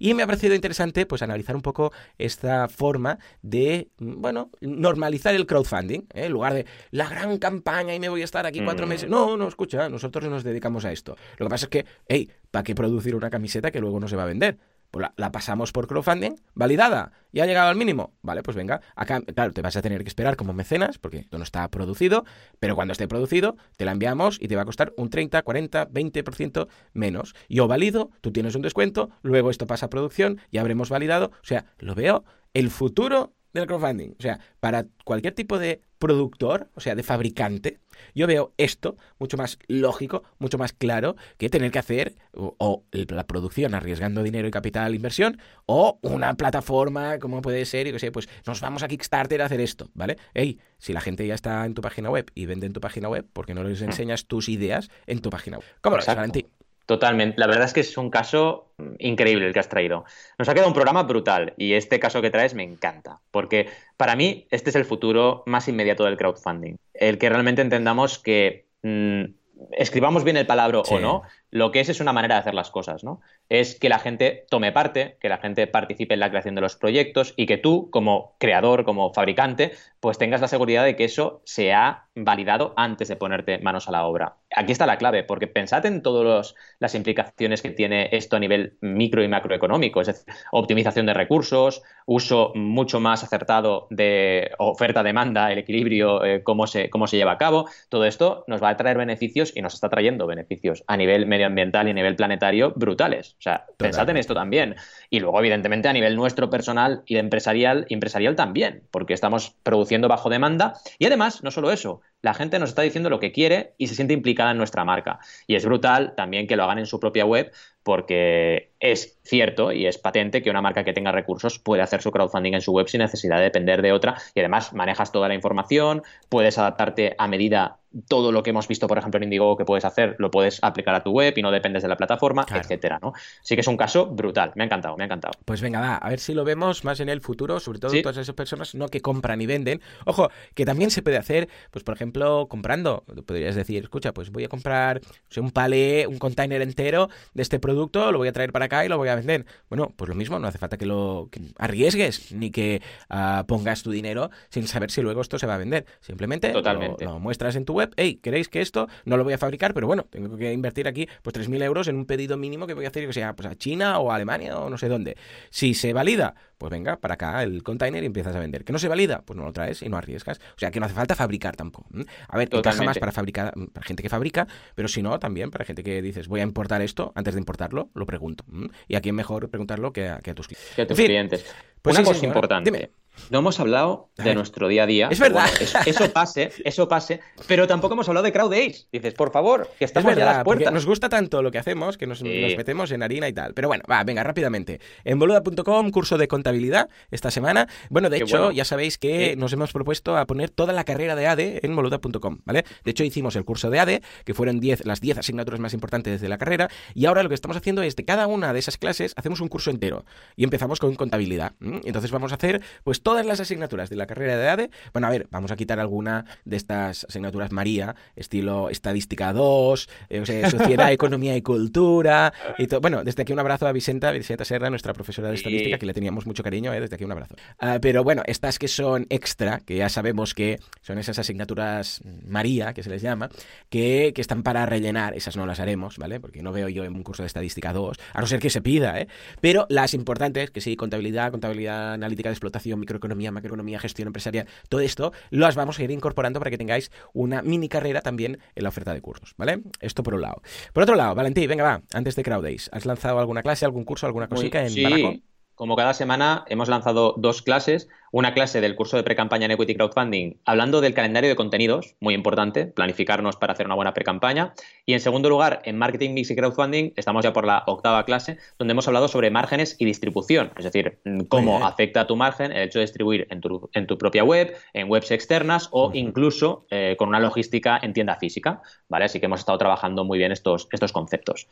Y me ha parecido interesante pues analizar un poco esta forma de, mm, bueno, normalizar el crowdfunding, ¿eh? en lugar de la gran campaña y me voy a estar aquí cuatro mm. meses. No, no, escucha, nosotros nos dedicamos a esto. Lo que pasa es que, hey, ¿para qué producir una camiseta que luego no se va a vender? Pues la, pasamos por crowdfunding, validada, ya ha llegado al mínimo. Vale, pues venga, acá, claro, te vas a tener que esperar como mecenas, porque no está producido, pero cuando esté producido, te la enviamos y te va a costar un 30, 40, 20% menos. Yo valido, tú tienes un descuento, luego esto pasa a producción, ya habremos validado. O sea, lo veo el futuro del crowdfunding. O sea, para cualquier tipo de productor, o sea, de fabricante, yo veo esto mucho más lógico, mucho más claro que tener que hacer o, la producción arriesgando dinero y capital inversión o una plataforma como puede ser, y que sé, pues nos vamos a Kickstarter a hacer esto, ¿vale? Hey, si la gente ya está en tu página web y vende en tu página web, ¿por qué no les hmm. enseñas tus ideas en tu página web? ¿Cómo lo ves, Totalmente. La verdad es que es un caso increíble el que has traído. Nos ha quedado un programa brutal y este caso que traes me encanta, porque para mí este es el futuro más inmediato del crowdfunding. El que realmente entendamos que mm, escribamos bien el palabra o no, lo que es es una manera de hacer las cosas, ¿no? Es que la gente tome parte, que la gente participe en la creación de los proyectos y que tú, como creador, como fabricante, pues tengas la seguridad de que eso se ha validado antes de ponerte manos a la obra. Aquí está la clave, porque pensad en todas las implicaciones que tiene esto a nivel micro y macroeconómico, es decir, optimización de recursos, uso mucho más acertado de oferta-demanda, el equilibrio, eh, cómo, se, cómo se lleva a cabo. Todo esto nos va a traer beneficios y nos está trayendo beneficios a nivel medioambiental y a nivel planetario brutales. O sea, pensad en esto también. Y luego, evidentemente, a nivel nuestro personal y empresarial, empresarial también, porque estamos produciendo bajo demanda. Y además, no solo eso, la gente nos está diciendo lo que quiere y se siente implicada en nuestra marca. Y es brutal también que lo hagan en su propia web porque es cierto y es patente que una marca que tenga recursos puede hacer su crowdfunding en su web sin necesidad de depender de otra y además manejas toda la información, puedes adaptarte a medida todo lo que hemos visto, por ejemplo, en Indiegogo que puedes hacer, lo puedes aplicar a tu web y no dependes de la plataforma, etcétera, ¿no? Sí que es un caso brutal. Me ha encantado, me ha encantado. Pues venga, va, a ver si lo vemos más en el futuro, sobre todo todas esas personas no que compran y venden. Ojo, que también se puede hacer, pues por ejemplo, comprando. Podrías decir, escucha, pues voy a comprar un palé, un container entero de este producto, lo voy a traer para acá y lo voy a vender. Bueno, pues lo mismo, no hace falta que lo arriesgues ni que ah, pongas tu dinero sin saber si luego esto se va a vender. Simplemente Totalmente. Lo, lo muestras en tu web, hey, ¿queréis que esto no lo voy a fabricar? Pero bueno, tengo que invertir aquí pues 3.000 euros en un pedido mínimo que voy a hacer, que sea pues a China o a Alemania o no sé dónde. Si se valida, pues venga, para acá el container y empiezas a vender. ¿Que no se valida? Pues no lo traes y no arriesgas. O sea, que no hace falta fabricar tampoco. A ver, encaja más para fabricar, para gente que fabrica, pero si no, también para gente que dices, voy a importar esto, antes de importarlo, lo pregunto. Y a quién mejor preguntarlo que a, tus clientes. Que a tus clientes. Pues Una cosa importante. Dime. No hemos hablado de nuestro día a día. Es verdad. eso, pase, eso pase, pero tampoco hemos hablado de Crowd. Dices, por favor, que estamos ya a las puertas. Nos gusta tanto lo que hacemos que nos, metemos en harina y tal. Pero bueno, va, venga, rápidamente. En boluda.com, curso de contabilidad esta semana. Bueno, de hecho, ya sabéis que nos hemos propuesto a poner toda la carrera de ADE en boluda.com, ¿vale? De hecho, hicimos el curso de ADE, que fueron 10, las 10 asignaturas más importantes de la carrera, y ahora lo que estamos haciendo es de cada una de esas clases hacemos un curso entero y empezamos con contabilidad. Entonces vamos a hacer pues todas las asignaturas de la carrera de ADE. Bueno, a ver, vamos a quitar alguna de estas asignaturas María, estilo Estadística 2, eh, Sociedad, Economía y Cultura. Y todo. Bueno, desde aquí un abrazo a Vicenta, Vicenta Serra, nuestra profesora de Estadística, que le teníamos mucho cariño, eh, desde aquí un abrazo. Ah, pero bueno, estas que son extra, que ya sabemos que son esas asignaturas María, que se les llama, que, que están para rellenar, esas no las haremos, ¿vale? Porque no veo yo en un curso de Estadística 2, a no ser que se pida, ¿eh? Pero las importantes, que sí, contabilidad, contabilidad analítica de explotación, microeconomía, macroeconomía, gestión empresarial, todo esto las vamos a ir incorporando para que tengáis una mini carrera también en la oferta de cursos, ¿vale? Esto por un lado. Por otro lado, Valentín, venga, va, antes de Crowd Days, ¿has lanzado alguna clase, algún curso, alguna cosita en sí. Como cada semana hemos lanzado dos clases una clase del curso de pre-campaña en Equity Crowdfunding hablando del calendario de contenidos, muy importante, planificarnos para hacer una buena pre-campaña. Y en segundo lugar, en Marketing Mix y Crowdfunding, estamos ya por la octava clase, donde hemos hablado sobre márgenes y distribución, es decir, cómo afecta a tu margen el hecho de distribuir en tu, en tu propia web, en webs externas o incluso eh, con una logística en tienda física. ¿vale? Así que hemos estado trabajando muy bien estos, estos conceptos.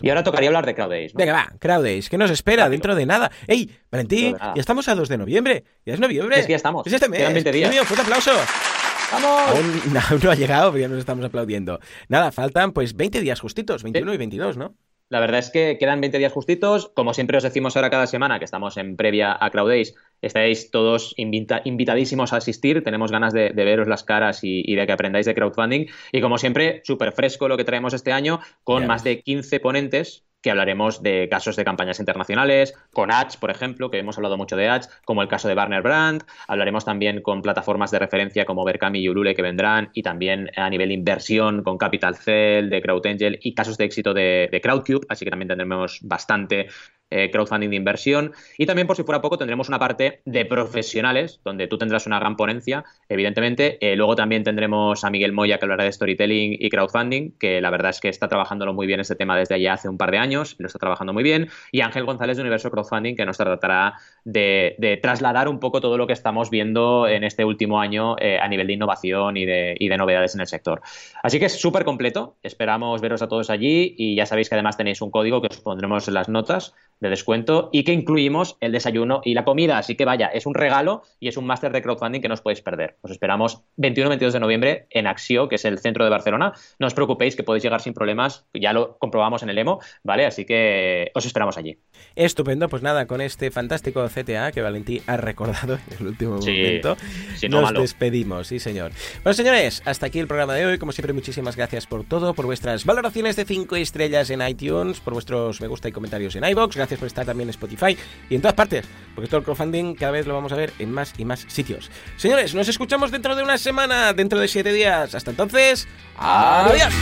Y ahora tocaría hablar de CrowdAce. Venga, va, CrowdAce, ¿qué nos espera dentro de nada? ¡Ey, Valentín! Ya estamos a 2 de noviembre. Ya noviembre. Es que ya estamos. Es este mes. Quedan 20 días. Mío, fuerte aplauso. ¡Vamos! Aún no, ha llegado, pero ya nos estamos aplaudiendo. Nada, faltan pues 20 días justitos, 21 y 22, ¿no? La verdad es que quedan 20 días justitos. Como siempre os decimos ahora cada semana que estamos en previa a CrowdAce, estáis todos invitadísimos a asistir. Tenemos ganas de, veros las caras y, de que aprendáis de crowdfunding. Y como siempre, súper fresco lo que traemos este año, con más de 15 ponentes que hablaremos de casos de campañas internacionales, con ads, por ejemplo, que hemos hablado mucho de ads, como el caso de Barner Brand. Hablaremos también con plataformas de referencia como Berkami y Ulule que vendrán, y también a nivel inversión con Capital Cell, de CrowdAngel y casos de éxito de, de Crowdcube, así que también tendremos bastante eh, crowdfunding de inversión. Y también, por si fuera poco, tendremos una parte de profesionales, donde tú tendrás una gran ponencia, evidentemente. Eh, luego también tendremos a Miguel Moya, que hablará de storytelling y crowdfunding, que la verdad es que está trabajándolo muy bien este tema desde allá hace un par de años, lo está trabajando muy bien. Y Ángel González de Universo Crowdfunding, que nos tratará de, trasladar un poco todo lo que estamos viendo en este último año eh, a nivel de innovación y de, y de novedades en el sector. Así que es súper completo. Esperamos veros a todos allí y ya sabéis que además tenéis un código que os pondremos en las notas de descuento y que incluimos el desayuno y la comida. Así que vaya, es un regalo y es un máster de crowdfunding que no os podéis perder. Os esperamos 21-22 de noviembre en Axio, que es el centro de Barcelona. No os preocupéis que podéis llegar sin problemas, ya lo comprobamos en el EMO, ¿vale? Así que os esperamos allí. Estupendo, pues nada, con este fantástico CTA que Valentí ha recordado en el último momento, nos despedimos, sí señor. Bueno señores, hasta aquí el programa de hoy. Como siempre, muchísimas gracias por todo, por vuestras valoraciones de 5 estrellas en iTunes, por vuestros me gusta y comentarios en iBox. Gracias gracias por estar también en Spotify y en todas partes, porque todo el crowdfunding cada vez lo vamos a ver en más y más sitios. Señores, nos escuchamos dentro de una semana, dentro de siete días. Hasta entonces, adiós.